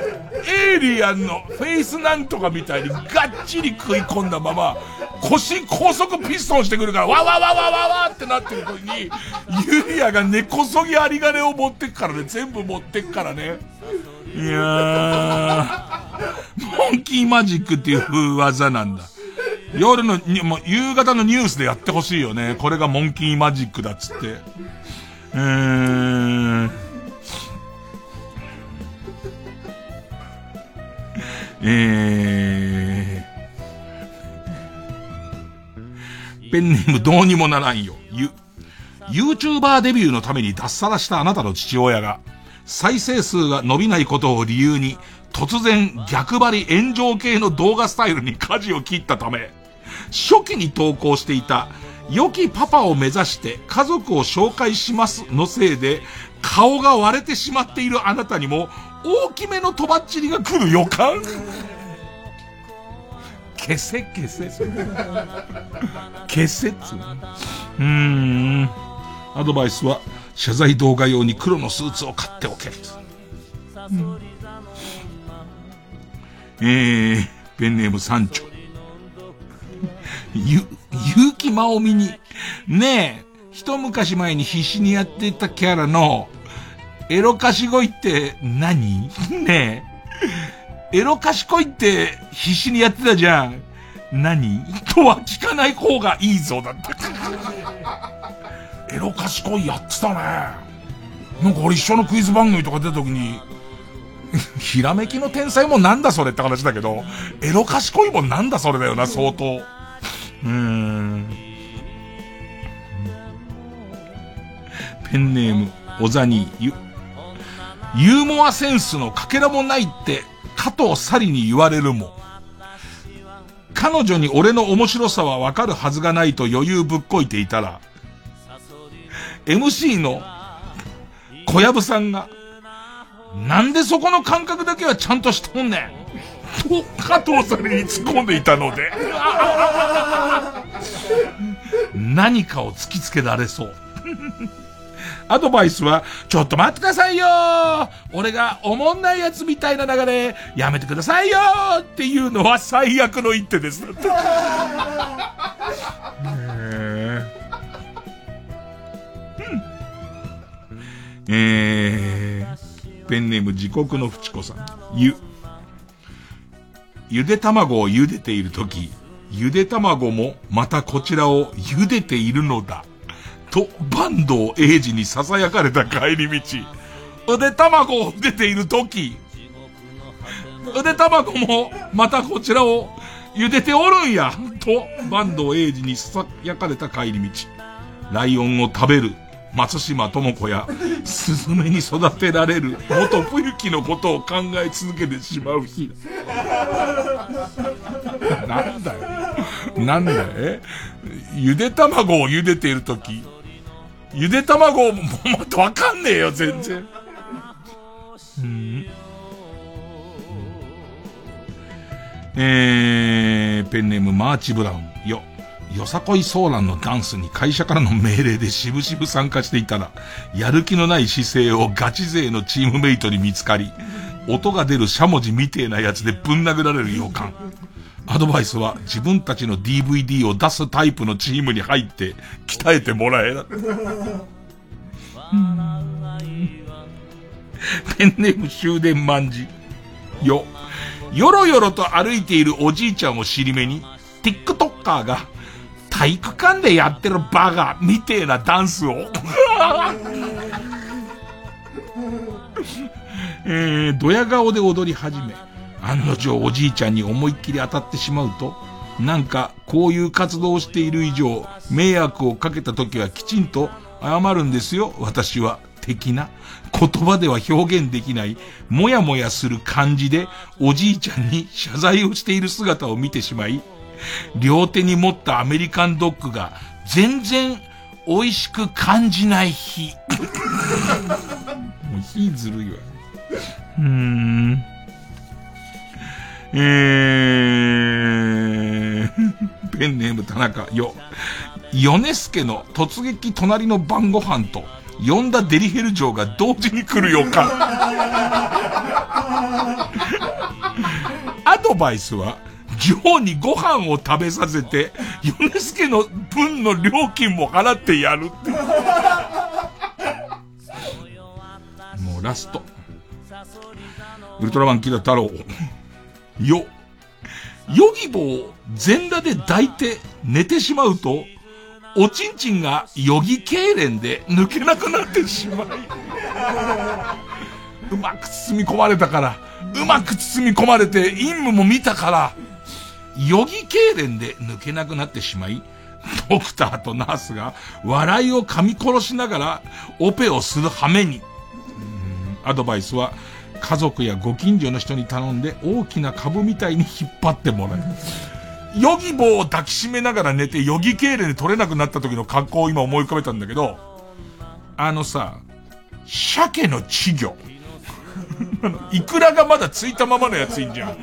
エイリアンのフェイスなんとかみたいにがっちり食い込んだまま、腰高速ピストンしてくるから、わわわわわわってなってる時に、ユリアが根こそぎ針金を持ってっからね、全部持ってっからね。いやー、モンキーマジックっていう技なんだ。夜の、もう夕方のニュースでやってほしいよね。これがモンキーマジックだっつって。えー、えー、ペンネームどうにもならんよ。ゆ、YouTuber デビューのために脱サラしたあなたの父親が、再生数が伸びないことを理由に、突然逆張り炎上系の動画スタイルに舵を切ったため、初期に投稿していた、良きパパを目指して家族を紹介しますのせいで、顔が割れてしまっているあなたにも、大きめのとばっちりが来る予感？消せ消せ。消せっつう。ん。アドバイスは、謝罪動画用に黒のスーツを買っておけ。うん、えー、ペンネーム三丁。ゆ、ゆうきまおみに、ねえ、一昔前に必死にやっていたキャラの、エロ賢いって何？ねえ、エロ賢いって必死にやってたじゃん。何？とは聞かない方がいいぞ、だった。エロ賢いやってたね。なんか俺一緒のクイズ番組とか出た時に、ひらめきの天才もなんだそれって話だけど、エロ賢いもなんだそれだよな、相当。うーん。ペンネーム、おざにゆ、ユーモアセンスのかけらもないって加藤サリに言われるも、彼女に俺の面白さはわかるはずがないと余裕ぶっこいていたら、MC の小籔さんが、なんでそこの感覚だけはちゃんとしとんねんと、加藤さんに突っ込んでいたので、何かを突きつけられそう。アドバイスは、ちょっと待ってくださいよ俺がおもんないやつみたいな流れ、やめてくださいよっていうのは最悪の一手です。だって。えー、ペンネーム自国のフチコさん。ゆ、ゆで卵を茹でているとき、ゆで卵もまたこちらを茹でているのだ。と、坂東英二に囁かれた帰り道。ゆで卵を茹でているとき、ゆで卵もまたこちらを茹でておるんや。と、坂東英二に囁かれた帰り道。ライオンを食べる松島智子や、スズメに育てられる元冬木のことを考え続けてしまう日。なんだよ。なんだよ。ゆで卵を茹でているとき、ゆで卵 もっとわかんねえよ、全然。うん。えー、ペンネームマーチブラウン。よ。よさこいソーランのダンスに会社からの命令でしぶしぶ参加していたら、やる気のない姿勢をガチ勢のチームメイトに見つかり、音が出るしゃもじみてえなやつでぶん殴られる予感。アドバイスは自分たちの DVD を出すタイプのチームに入って鍛えてもらえな。ペンネーム終電万事。よ。よろよろと歩いているおじいちゃんを尻目に、TikToker が体育館でやってるバカみてえなダンスを。えー、ドヤ顔で踊り始め、案の定おじいちゃんに思いっきり当たってしまうと、なんか、こういう活動をしている以上、迷惑をかけた時はきちんと謝るんですよ、私は。的な、言葉では表現できない、もやもやする感じで、おじいちゃんに謝罪をしている姿を見てしまい、両手に持ったアメリカンドッグが、全然美味しく感じない日。もう火ずるいわ。うーん。えー、ペンネーム田中よ。ヨネスケの突撃隣の晩ご飯と、呼んだデリヘル嬢が同時に来る予感。アドバイスは、女王にご飯を食べさせて、ヨネスケの分の料金も払ってやるって。もうラスト。ウルトラマンキダ太郎。よ。ヨギボを全裸で抱いて寝てしまうと、おちんちんがヨギ痙攣で抜けなくなってしまい。うまく包み込まれたから、うまく包み込まれて、陰夢も見たから、ヨギ痙攣で抜けなくなってしまい、ドクターとナースが笑いを噛み殺しながらオペをする羽目に。アドバイスは、家族やご近所の人に頼んで大きな株みたいに引っ張ってもらう。ヨギ棒を抱きしめながら寝て、ヨギ痙攣で取れなくなった時の格好を今思い浮かべたんだけど、あのさ、鮭の稚魚。イクラがまだついたままのやついんじゃん。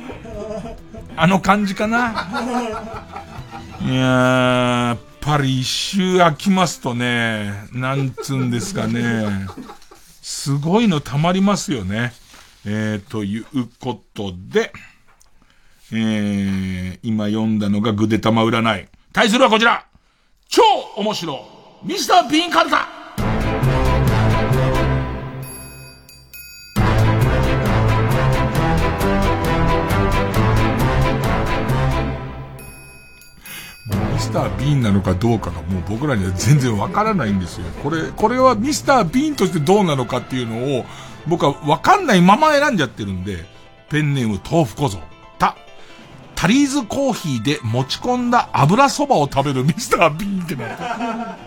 あの感じかな。いやー、やっぱり一周空きますとね、なんつうんですかね、すごいの溜まりますよね。えー、ということで、えー、今読んだのがグデタマ占い。対するはこちら超面白ミスター・ビーン・カルタミスター・ビーンなのかどうかがもう僕らには全然わからないんですよ。これ、これはミスター・ビーンとしてどうなのかっていうのを僕はわかんないまま選んじゃってるんで、ペンネーム豆腐小僧。た、タリーズコーヒーで持ち込んだ油そばを食べるミスター・ビーンってな。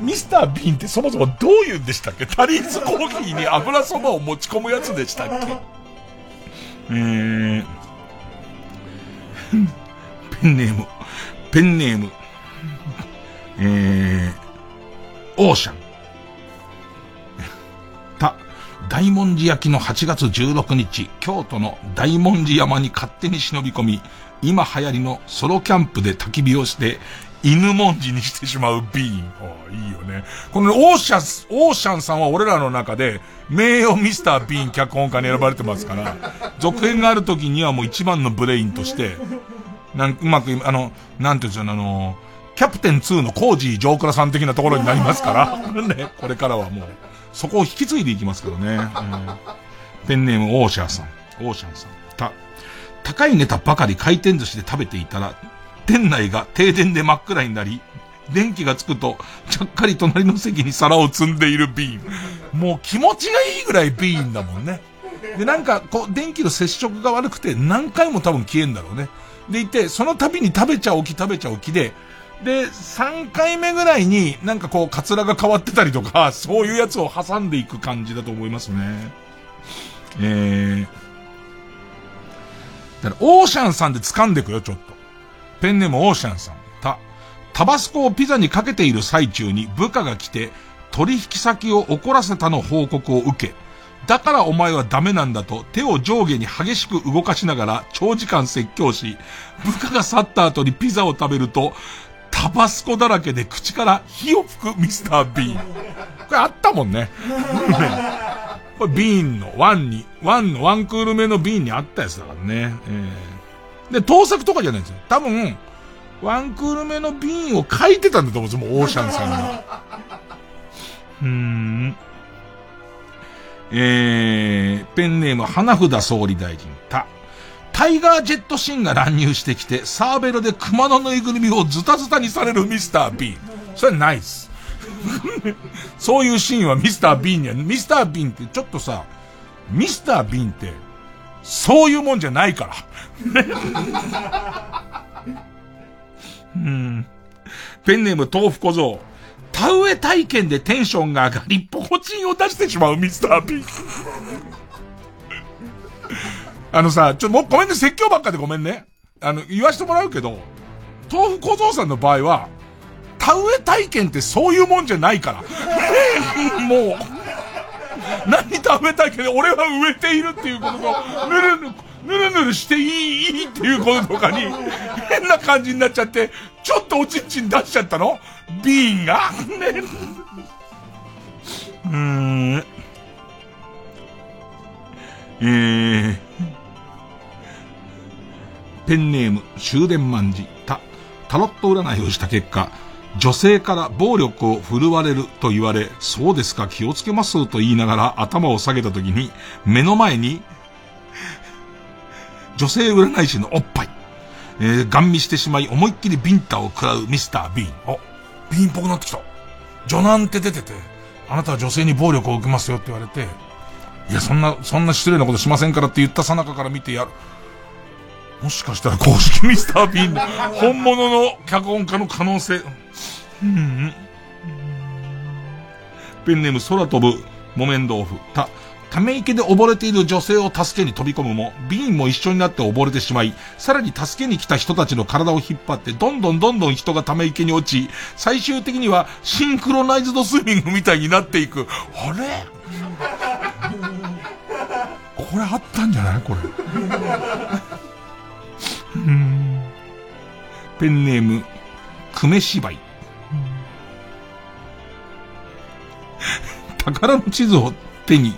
ミスター・ビーンってそもそもどういうんでしたっけ？タリーズコーヒーに油そばを持ち込むやつでしたっけ？えー、ペンネーム、ペンネーム、えー、オーシャン。大文字焼きの8月16日、京都の大文字山に勝手に忍び込み、今流行りのソロキャンプで焚き火をして、犬文字にしてしまうビーン。いいよね。このオーシャン、オーシャンさんは俺らの中で、名誉ミスター・ビーン脚本家に選ばれてますから、続編がある時にはもう一番のブレインとして、なんうまく、あの、なんていうんですか、あの、キャプテン2のコージー・ジョークラさん的なところになりますから、ね、これからはもう、そこを引き継いでいきますからね。えーペンネームオーシャンさん。オーシャンさん。た、高いネタばかり回転寿司で食べていたら、店内が停電で真っ暗になり、電気がつくと、ちゃっかり隣の席に皿を積んでいるビーン。もう気持ちがいいぐらいビーンだもんね。で、なんか、こう、電気の接触が悪くて何回も多分消えんだろうね。でいて、その度に食べちゃおき食べちゃおきで、で、3回目ぐらいになんかこう、カツラが変わってたりとか、そういうやつを挟んでいく感じだと思いますね。えー。だから、オーシャンさんで掴んでくよ、ちょっと。ペンネームオーシャンさん。た、タバスコをピザにかけている最中に部下が来て、取引先を怒らせたの報告を受け、だからお前はダメなんだと手を上下に激しく動かしながら長時間説教し、部下が去った後にピザを食べると、タバスコだらけで口から火を吹くミスター・ビーン。これあったもんね。これビーンのワンに、ワンのワンクール目のビーンにあったやつだからね。えー、で、盗作とかじゃないんですよ。多分、ワンクール目のビーンを書いてたんだと思うんですよ、もうオーシャンさんが。うーん。えー、ペンネーム花札総理大臣、た。タイガージェットシンが乱入してきて、サーベルで熊のぬいぐるみをズタズタにされるミスター・ビーン。それはないっす。そういうシーンはミスター・ビーンには、ミスター・ビーンってちょっとさ、ミスター・ビーンって、そういうもんじゃないから。うん。ペンネーム豆腐小僧。田植え体験でテンションが上がり、ポコチンを出してしまうミスター・ビーン。あのさ、ちょ、もうごめんね、説教ばっかでごめんね。あの、言わしてもらうけど、豆腐小僧さんの場合は、田植え体験ってそういうもんじゃないから。もう、何食べたけど俺は植えているっていうことと、ぬるぬる、ぬるぬるしていい、いいっていうこととかに、変な感じになっちゃって、ちょっとおちんちん出しちゃったの？ビーンが？ね。うーん。えー。ペンネーム終電万事、た、タロット占いをした結果、女性から暴力を振るわれると言われ、そうですか気をつけますと言いながら頭を下げた時に、目の前に、女性占い師のおっぱい、えー、ガン見してしまい思いっきりビンタを食らうミスター・ビーン。あ、ビーンっぽくなってきた。女男って出てて、あなたは女性に暴力を受けますよって言われて、いや、そんな、そんな失礼なことしませんからって言ったさなかから見てやる。もしかしたら公式ミスター・ビーン本物の脚本家の可能性。うん。ペンネーム空飛ぶ木綿豆腐。た、ため池で溺れている女性を助けに飛び込むも、ビーンも一緒になって溺れてしまい、さらに助けに来た人たちの体を引っ張って、どんどんどんどん人がため池に落ち、最終的にはシンクロナイズドスイミングみたいになっていく。あれ？これあったんじゃない？これ。ペンネーム、久米芝居。宝の地図を手に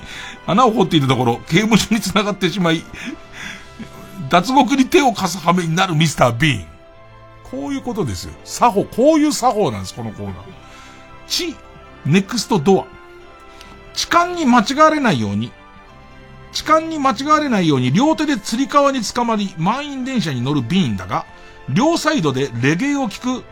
穴を掘っていたところ、刑務所に繋がってしまい、脱獄に手を貸す羽目になるミスター・ビーン。こういうことですよ。作法、こういう作法なんです、このコーナー。地、ネクストドア。痴漢に間違われないように、痴漢に間違われないように両手で釣り革に捕まり、満員電車に乗るビーンだが、両サイドでレゲエを聞く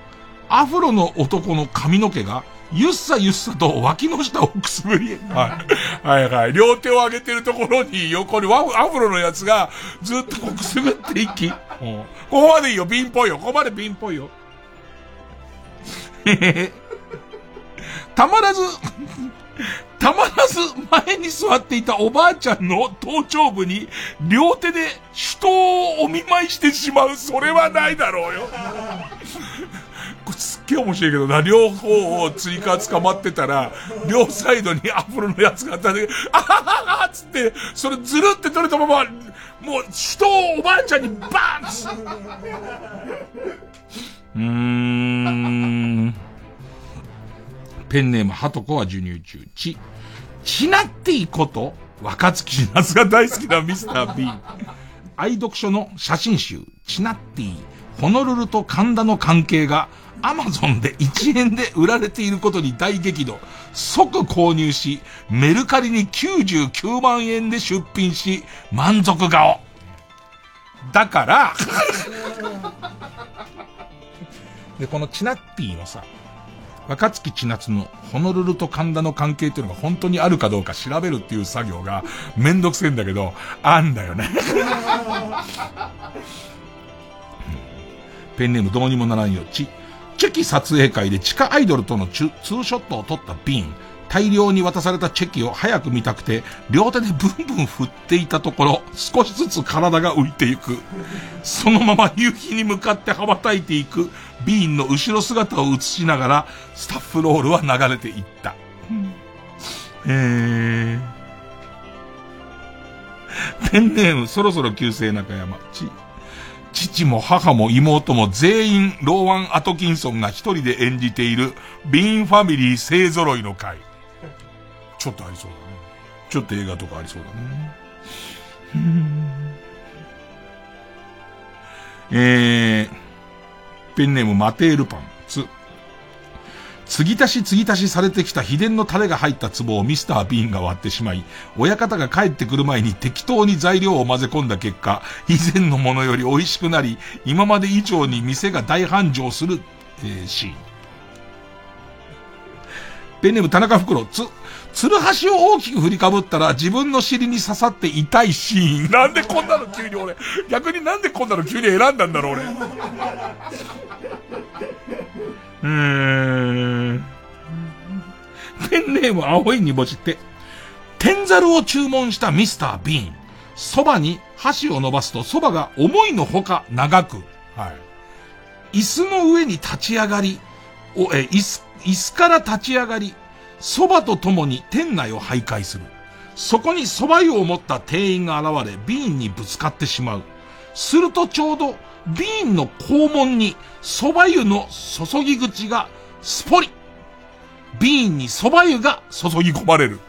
アフロの男の髪の毛が、ゆっさゆっさと脇の下をくすぶり、はい。はいはい。両手を上げてるところに横にワアフロのやつがずっとくすぶっていき、ここまでいいよ、ピンぽいよ。ここまでピンぽいよ。たまらずたまらず前に座っていたおばあちゃんの頭頂部に両手で人をお見舞いしてしまう。それはないだろうよ。これすっげえ面白いけどな、両方を追加捕まってたら、両サイドにアフロのやつがあったで、あはははつって、それずるって取れたまま、もう人をおばあちゃんにバーンつうーん。ペンネーム、ハトコは授乳中。ち、ちなっていいこと、若月千夏が大好きなミスター B。愛読書の写真集、チナッティ、ホノルルと神田の関係が、アマゾンで1円で売られていることに大激怒。即購入し、メルカリに99万円で出品し、満足顔。だから、で、このチナッティのさ、若月千夏のホノルルと神田の関係っていうのが本当にあるかどうか調べるっていう作業がめんどくせえんだけど、あんだよねペンネームどうにもならんよ。ち、チェキ撮影会で地下アイドルとのツーショットを撮ったビン。大量に渡されたチェキを早く見たくて、両手でブンブン振っていたところ、少しずつ体が浮いていく。そのまま夕日に向かって羽ばたいていく、ビーンの後ろ姿を映しながら、スタッフロールは流れていった。えー。ペンネーム、そろそろ旧姓中山。ち、父も母も妹も全員ローワン・アトキンソンが一人で演じているビーンファミリー勢揃いの回。ちょっとありそうだね。ちょっと映画とかありそうだね。えー、ペンネームマテールパン、つ。継ぎ足し継ぎ足しされてきた秘伝のタレが入った壺をミスター・ビーンが割ってしまい、親方が帰ってくる前に適当に材料を混ぜ込んだ結果、以前のものより美味しくなり、今まで以上に店が大繁盛する、えー、シーン。ペンネーム田中袋、つ、ツルハシを大きく振りかぶったら自分の尻に刺さって痛いシーン。なんでこんなの急に俺、逆になんでこんなの急に選んだんだろう俺。うーん。ペンネーム青い煮干しって、天ざるを注文したミスター・ビーン。蕎麦に箸を伸ばすと蕎麦が思いのほか長く。はい。椅子の上に立ち上がり、お、え、椅子、椅子から立ち上がり、蕎麦と共に店内を徘徊する。そこに蕎麦湯を持った店員が現れ、ビーンにぶつかってしまう。するとちょうど、ビーンの肛門に蕎麦湯の注ぎ口がスポリビーンに蕎麦湯が注ぎ込まれる。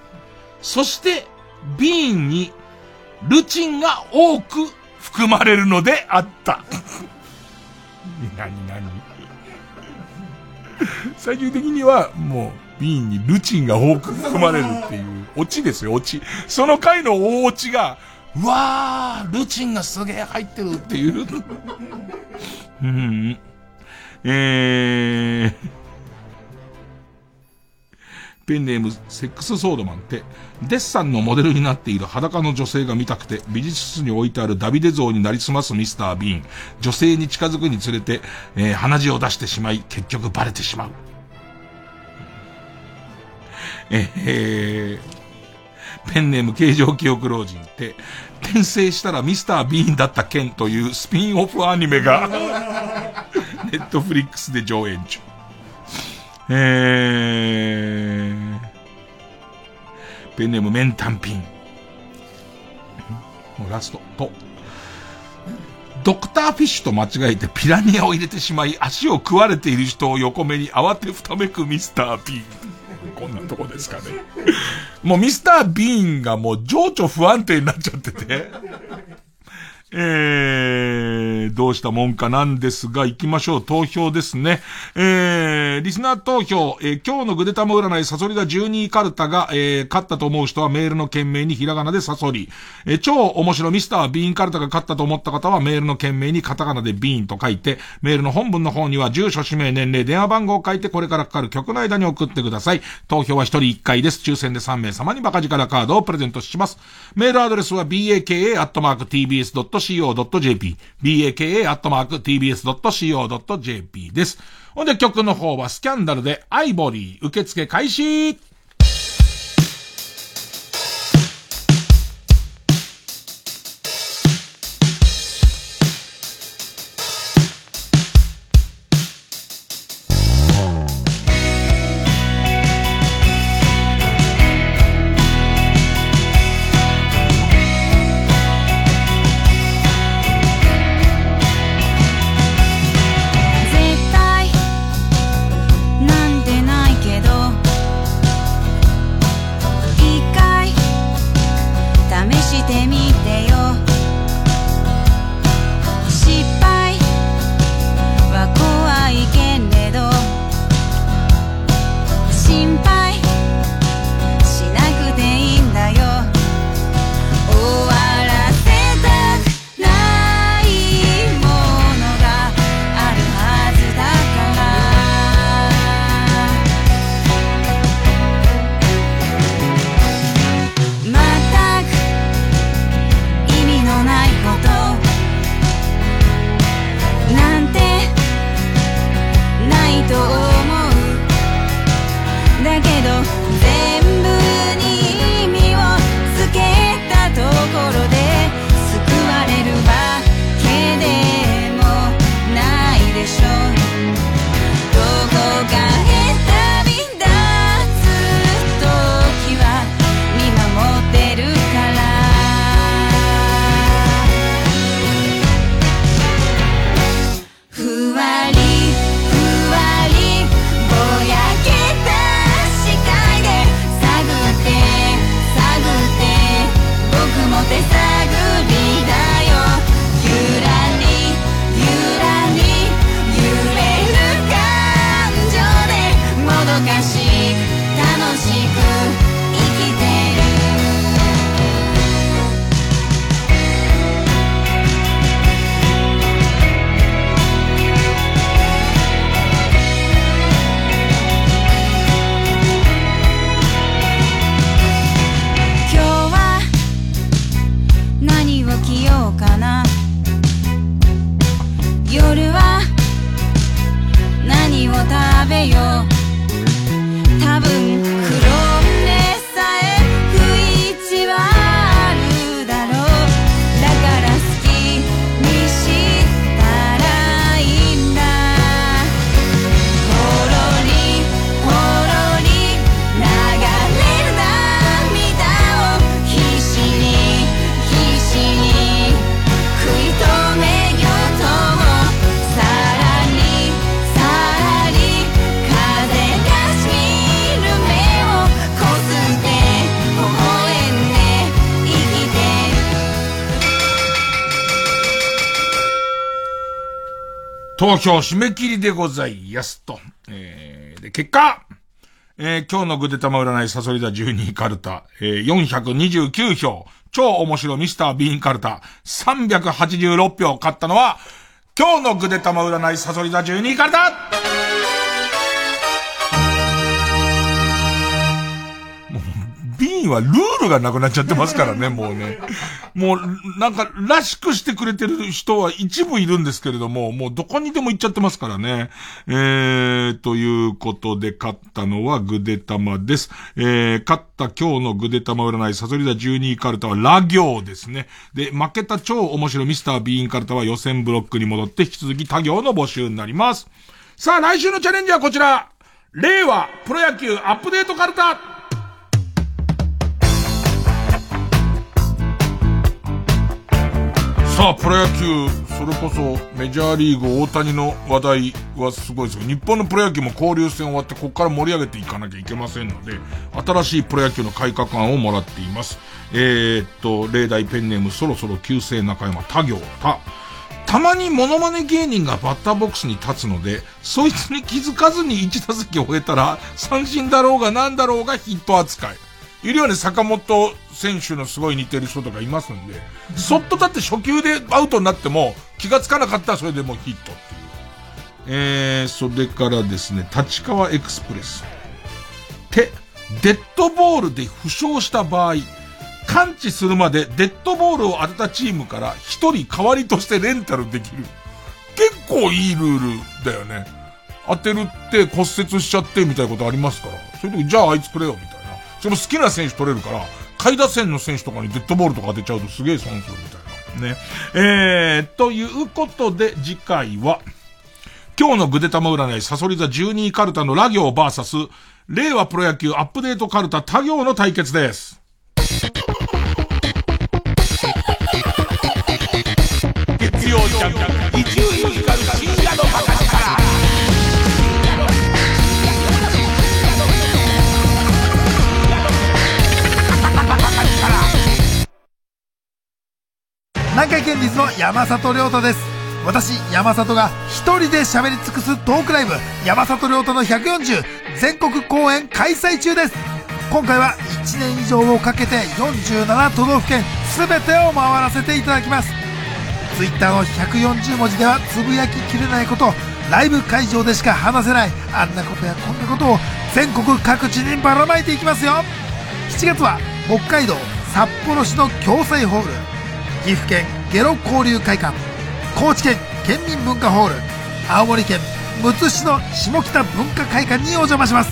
そして、ビーンにルチンが多く含まれるのであった。何何？最終的にはもう瓶にルチンが多く含まれるっていう、オチですよ、オチ。その回の大オチが、うわー、ルチンがすげえ入ってるっていう。うん。えー。ペンネーム、セックスソードマンって、デッサンのモデルになっている裸の女性が見たくて、美術室に置いてあるダビデ像になりすますミスター・ビーン。女性に近づくにつれて、えー、鼻血を出してしまい、結局バレてしまう。えー、ペンネーム形状記憶老人って、転生したらミスター・ビーンだった件というスピンオフアニメが ネットフリックスで上演中。えー、ペンネームメンタンピン。もうラスト。と、ドクターフィッシュと間違えてピラニアを入れてしまい足を食われている人を横目に慌てふためくミスター・ビーン。こんなとこですかね。もうミスター・ビーンがもう情緒不安定になっちゃってて。えー、どうしたもんかなんですが、行きましょう。投票ですね。えー、リスナー投票、えー、今日のグデタモ占い、サソリダ12カルタが、えー、勝ったと思う人はメールの件名にひらがなでサソリ。えー、超面白ミスタービーンカルタが勝ったと思った方はメールの件名にカタカナでビーンと書いて、メールの本文の方には住所、氏名、年齢、電話番号を書いてこれからかかる曲の間に送ってください。投票は1人1回です。抽選で3名様にバカ力カードをプレゼントします。メールアドレスは baka.tbs.com baka.tbs.co.jp、baka.tbs.co.jp です。ほんで曲の方はスキャンダルでアイボリー受付開始「投票締め切りでございますと。えー、で、結果、えー、今日のぐでたま占いサソリ座12カルタ、えー、429票、超面白ミスタービーンカルタ、386票勝ったのは、今日のぐでたま占いサソリ座12カルタ。ビーンはルールがなくなっちゃってますからね、もうね。もう、なんか、らしくしてくれてる人は一部いるんですけれども、もうどこにでも行っちゃってますからね。えー、ということで、勝ったのはグデタマです。えー、勝った今日のグデタマ占い、サソリ座12位カルタはラ行ですね。で、負けた超面白いミスタービーンカルタは予選ブロックに戻って引き続き他行の募集になります。さあ、来週のチャレンジはこちら。令和プロ野球アップデートカルタさあ、プロ野球、それこそメジャーリーグ大谷の話題はすごいですけど日本のプロ野球も交流戦終わってここから盛り上げていかなきゃいけませんので、新しいプロ野球の改革案をもらっています。えー、っと、例題ペンネームそろそろ旧姓中山他行他。たまにモノマネ芸人がバッターボックスに立つので、そいつに気づかずに1打席を終えたら、三振だろうが何だろうがヒット扱い。いるよね、坂本選手のすごい似てる人とかいますんで、そっとだって初球でアウトになっても気がつかなかったらそれでもうヒットっていう。えー、それからですね、立川エクスプレス。て、デッドボールで負傷した場合、感知するまでデッドボールを当てたチームから一人代わりとしてレンタルできる。結構いいルールだよね。当てるって骨折しちゃってみたいなことありますから。そういう時、じゃああいつくれよみたいな。その好きな選手取れるから、下位打線の選手とかにデッドボールとか当てちゃうとすげえ損するみたいな。ね。えー、ということで、次回は、今日のぐでたま占い、サソリ座12位カルタのラ行バーサス、令和プロ野球アップデートカルタ他行の対決です。南海キャンディーズの山里亮太です私山里が一人で喋り尽くすトークライブ山里亮太の140全国公演開催中です今回は1年以上をかけて47都道府県全てを回らせていただきます。Twitter の140文字ではつぶやききれないことライブ会場でしか話せないあんなことやこんなことを全国各地にばらまいていきますよ。7月は北海道札幌市の共済ホール。岐阜県ゲロ交流会館高知県県民文化ホール青森県むつ市の下北文化会館にお邪魔します。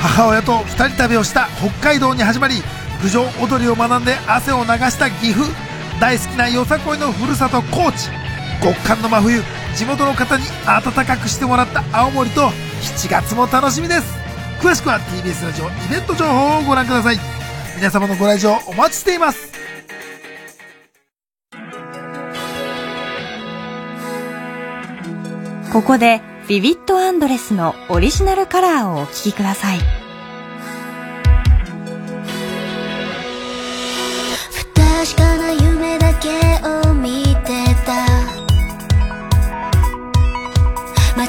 母親と2人旅をした北海道に始まり郡上踊りを学んで汗を流した岐阜大好きなよさこいのふるさと高知。極寒の真冬地元の方に温かくしてもらった青森と7月も楽しみです。詳しくは TBS ラジオイベント情報をご覧ください。皆様のご来場お待ちしています。ここでビビットアンドレスのオリジナルカラーをお聴きください。不確かな夢だけを見てた。間違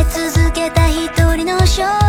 え続けた一人の少女。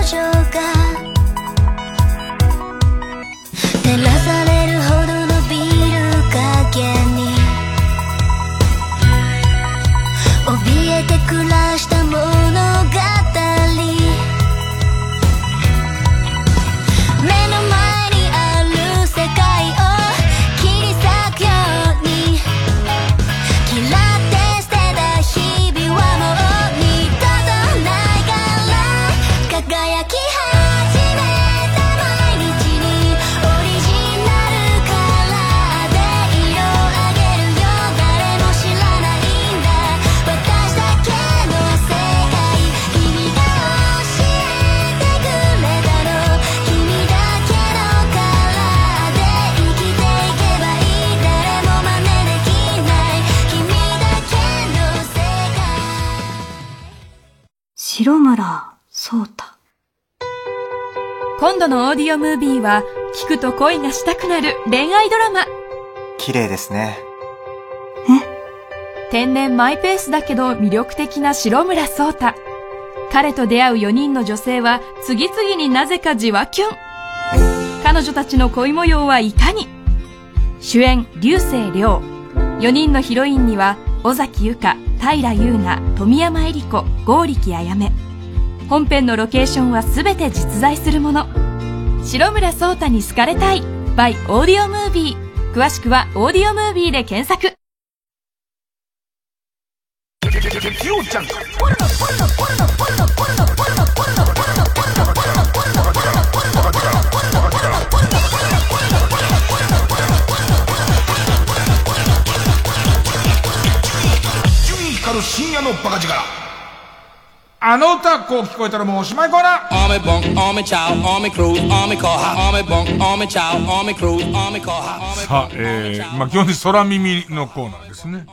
度のオーディオムービーは聞くと恋がしたくなる恋愛ドラマ綺麗ですね。天然マイペースだけど魅力的な白村聡太。彼と出会う4人の女性は次々になぜかじわキュン。彼女たちの恋模様はいかに主演、流星涼。4人のヒロインには、尾崎由香、平優奈、富山恵里子、剛力あやめ。本編のロケーションはすべて実在するもの。白村聡太に好かれたい by オーディオムービー。詳しくはオーディオムービーで検索。深夜のバカ力。あの歌こう聞こえたらもうおしまいコーナー Army bunk, army chow, army cruise, army car, army bunk, army chow, army cruise, army car, army さあ、えー、まあ、基本的に空耳のコーナーですね。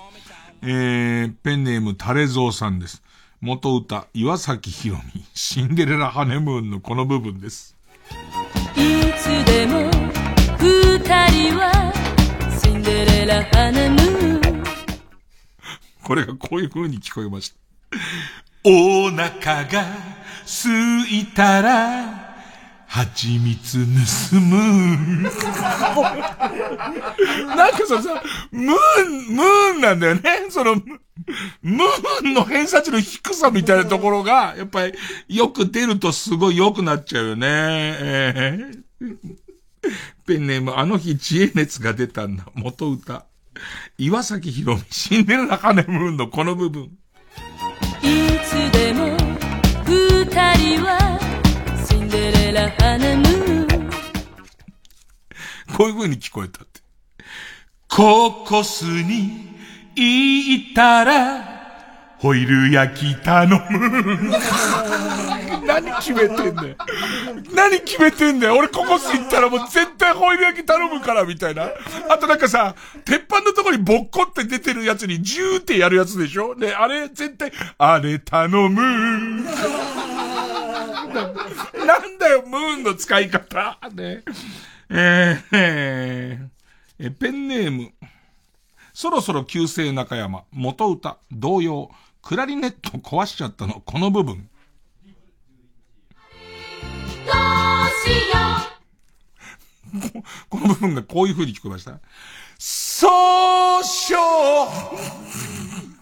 えー、ペンネームタレゾウさんです。元歌、岩崎宏美、シンデレラハネムーンのこの部分です。いつでも二人はシンデレラハネムーン これがこういう風に聞こえました。お腹が空いたら、蜂蜜盗む。なんかそのさ、ムーン、ムーンなんだよね。その、ムーンの偏差値の低さみたいなところが、やっぱりよく出るとすごい良くなっちゃうよね。えーペンネーム、あの日知恵熱が出たんだ。元歌。岩崎宏美、シンデレラハネムーンのこの部分。いつでも二人はシンデレラ花ムー こういう風に聞こえたって。ココスに行ったら、ホイル焼き頼む。何決めてんだよ。何決めてんだよ。俺ココス行ったらもう絶対ホイル焼き頼むから、みたいな。あとなんかさ、鉄板のところにボッコって出てるやつにジューってやるやつでしょね、あれ絶対、あれ頼む。なんだよ、ムーンの使い方。ね。えーえーえペンネーム。そろそろ旧姓中山、元歌、同様、クラリネット壊しちゃったの、この部分。どうしよここの部分がこういう風に聞こえました。そうしよう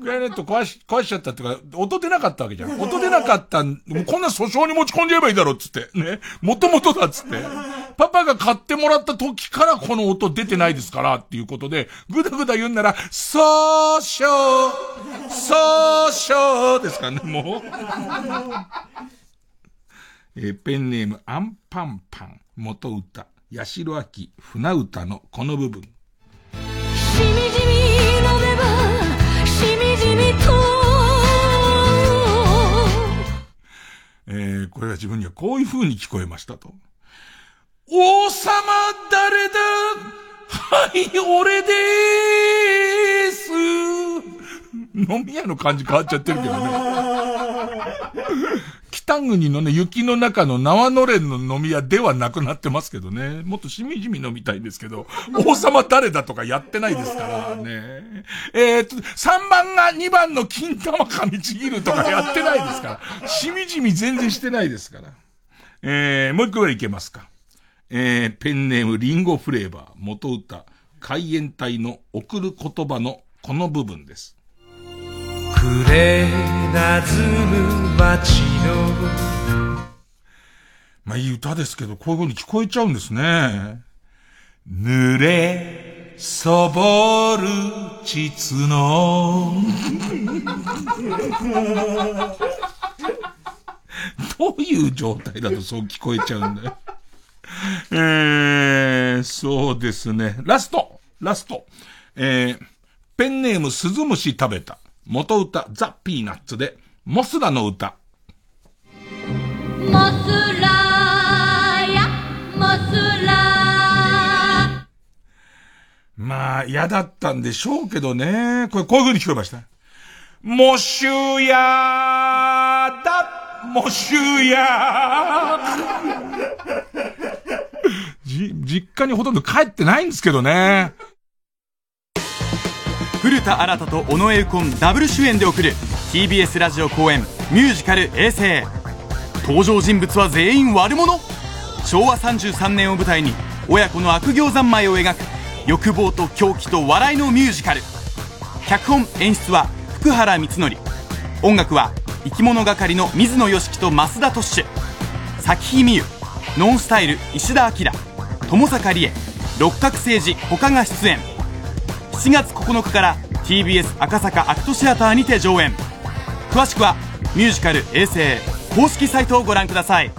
クラリネット壊し、壊しちゃったっていうか、音出なかったわけじゃん。音出なかったん、もうこんな訴訟に持ち込んじゃえばいいだろっつって。ね。もともとだっつって。パパが買ってもらった時からこの音出てないですからっていうことで、ぐだぐだ言うんなら、そうしようそうしようですからね、もう。えーペンネーム、アンパンパン、元歌、八代秋、船歌のこの部分。うしみじみえーこれは自分にはこういう風に聞こえましたと。王様誰だ？はい、俺でーす飲み屋の感じ変わっちゃってるけどね。北国のね、雪の中の縄のれんの飲み屋ではなくなってますけどね。もっとしみじみ飲みたいんですけど、王様誰だとかやってないですからね。えーと、3番が2番の金玉噛みちぎるとかやってないですから。しみじみ全然してないですから。えー、もう一個ぐらいいけますか。えー、ペンネームリンゴフレーバー、元歌、海援隊の送る言葉のこの部分です。暮れなずむ街のまあいい歌ですけど、こういう風に聞こえちゃうんですね。濡れ、そぼる、膣の。どういう状態だとそう聞こえちゃうんだよ。えー、そうですね。ラストラストえー、ペンネームスズムシ食べた。元歌ザ・ピーナッツで、モスラの歌。モスラやモスラまあ、嫌だったんでしょうけどね。これ、こういう風に聞こえました。もしゅやだ、もしゅやじ、実家にほとんど帰ってないんですけどね。古田新太と尾上右近ダブル主演で送る TBS ラジオ公演ミュージカル「衛星」登場人物は全員悪者？昭和33年を舞台に親子の悪行三昧を描く欲望と狂気と笑いのミュージカル。脚本演出は福原光則。音楽は生き物係の水野良樹と増田トッシュ。咲日美優ノンスタイル石田明友坂理恵。六角誠治他が出演。7月9日から TBS 赤坂アクトシアターにて上演。詳しくはミュージカル「衛星」公式サイトをご覧ください。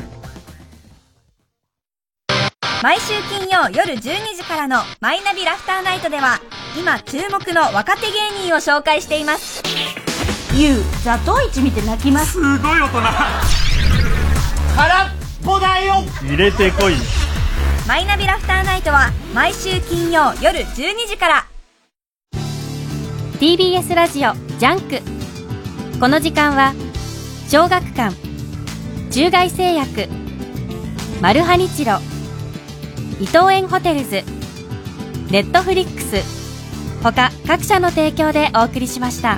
毎週金曜夜12時からの「マイナビラフターナイト」では今注目の若手芸人を紹介しています。ゆうザトウイチ見て泣きます？すごい大人。空っぽだよ。入れてこい。マイナビラフターナイトは毎週金曜夜12時から TBS ラジオジャンクこの時間は小学館中外製薬マルハニチロ伊藤園ホテルズネットフリックス他各社の提供でお送りしました。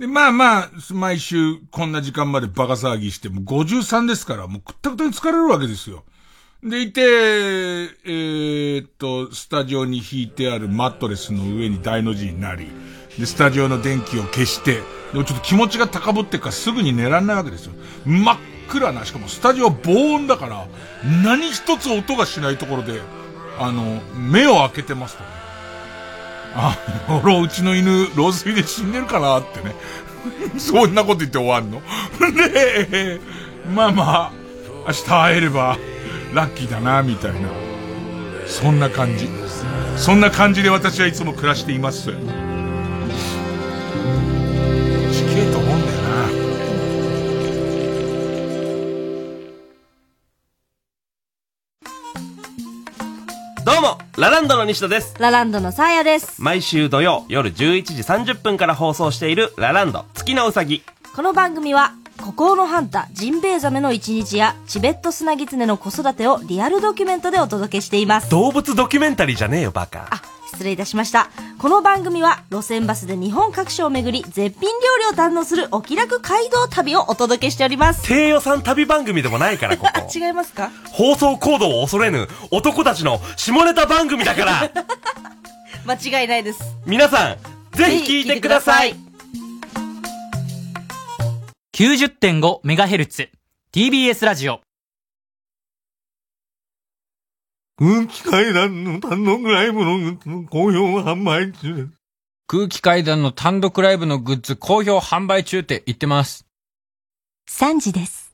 で、まあまあ、毎週こんな時間までバカ騒ぎして、もう53ですから、もうくったくたに疲れるわけですよ。でいて、えー、っと、スタジオに引いてあるマットレスの上に大の字になり、で、スタジオの電気を消して、でもちょっと気持ちが高ぶってからすぐに寝らんないわけですよ。真っ暗な、しかもスタジオは防音だから、何一つ音がしないところで、あの、目を開けてますとね。あ、俺、うちの犬、老衰で死んでるかなってね。そんなこと言って終わんの？で、まあまあ、明日会えれば、ラッキーだな、みたいな。そんな感じ。そんな感じで私はいつも暮らしています。ラランドの西田です。ラランドのサーヤです。毎週土曜夜11時30分から放送しているラランド月のうさぎ。この番組は、孤高のハンタ、ジンベエザメの一日や、チベットスナギツネの子育てをリアルドキュメントでお届けしています。動物ドキュメンタリーじゃねえよ、バカ。失礼いたしました。この番組は、路線バスで日本各所を巡り、絶品料理を堪能するお気楽街道旅をお届けしております。低予算旅番組でもないから、ここ。違いますか？放送コードを恐れぬ男たちの下ネタ番組だから、間違いないです。皆さん、ぜひ聞いてください。90.5MHz TBS ラジオ空気階段の単独ライブの好評販売中です。空気階段の単独ライブのグッズ好評販売中って言ってます。3時です。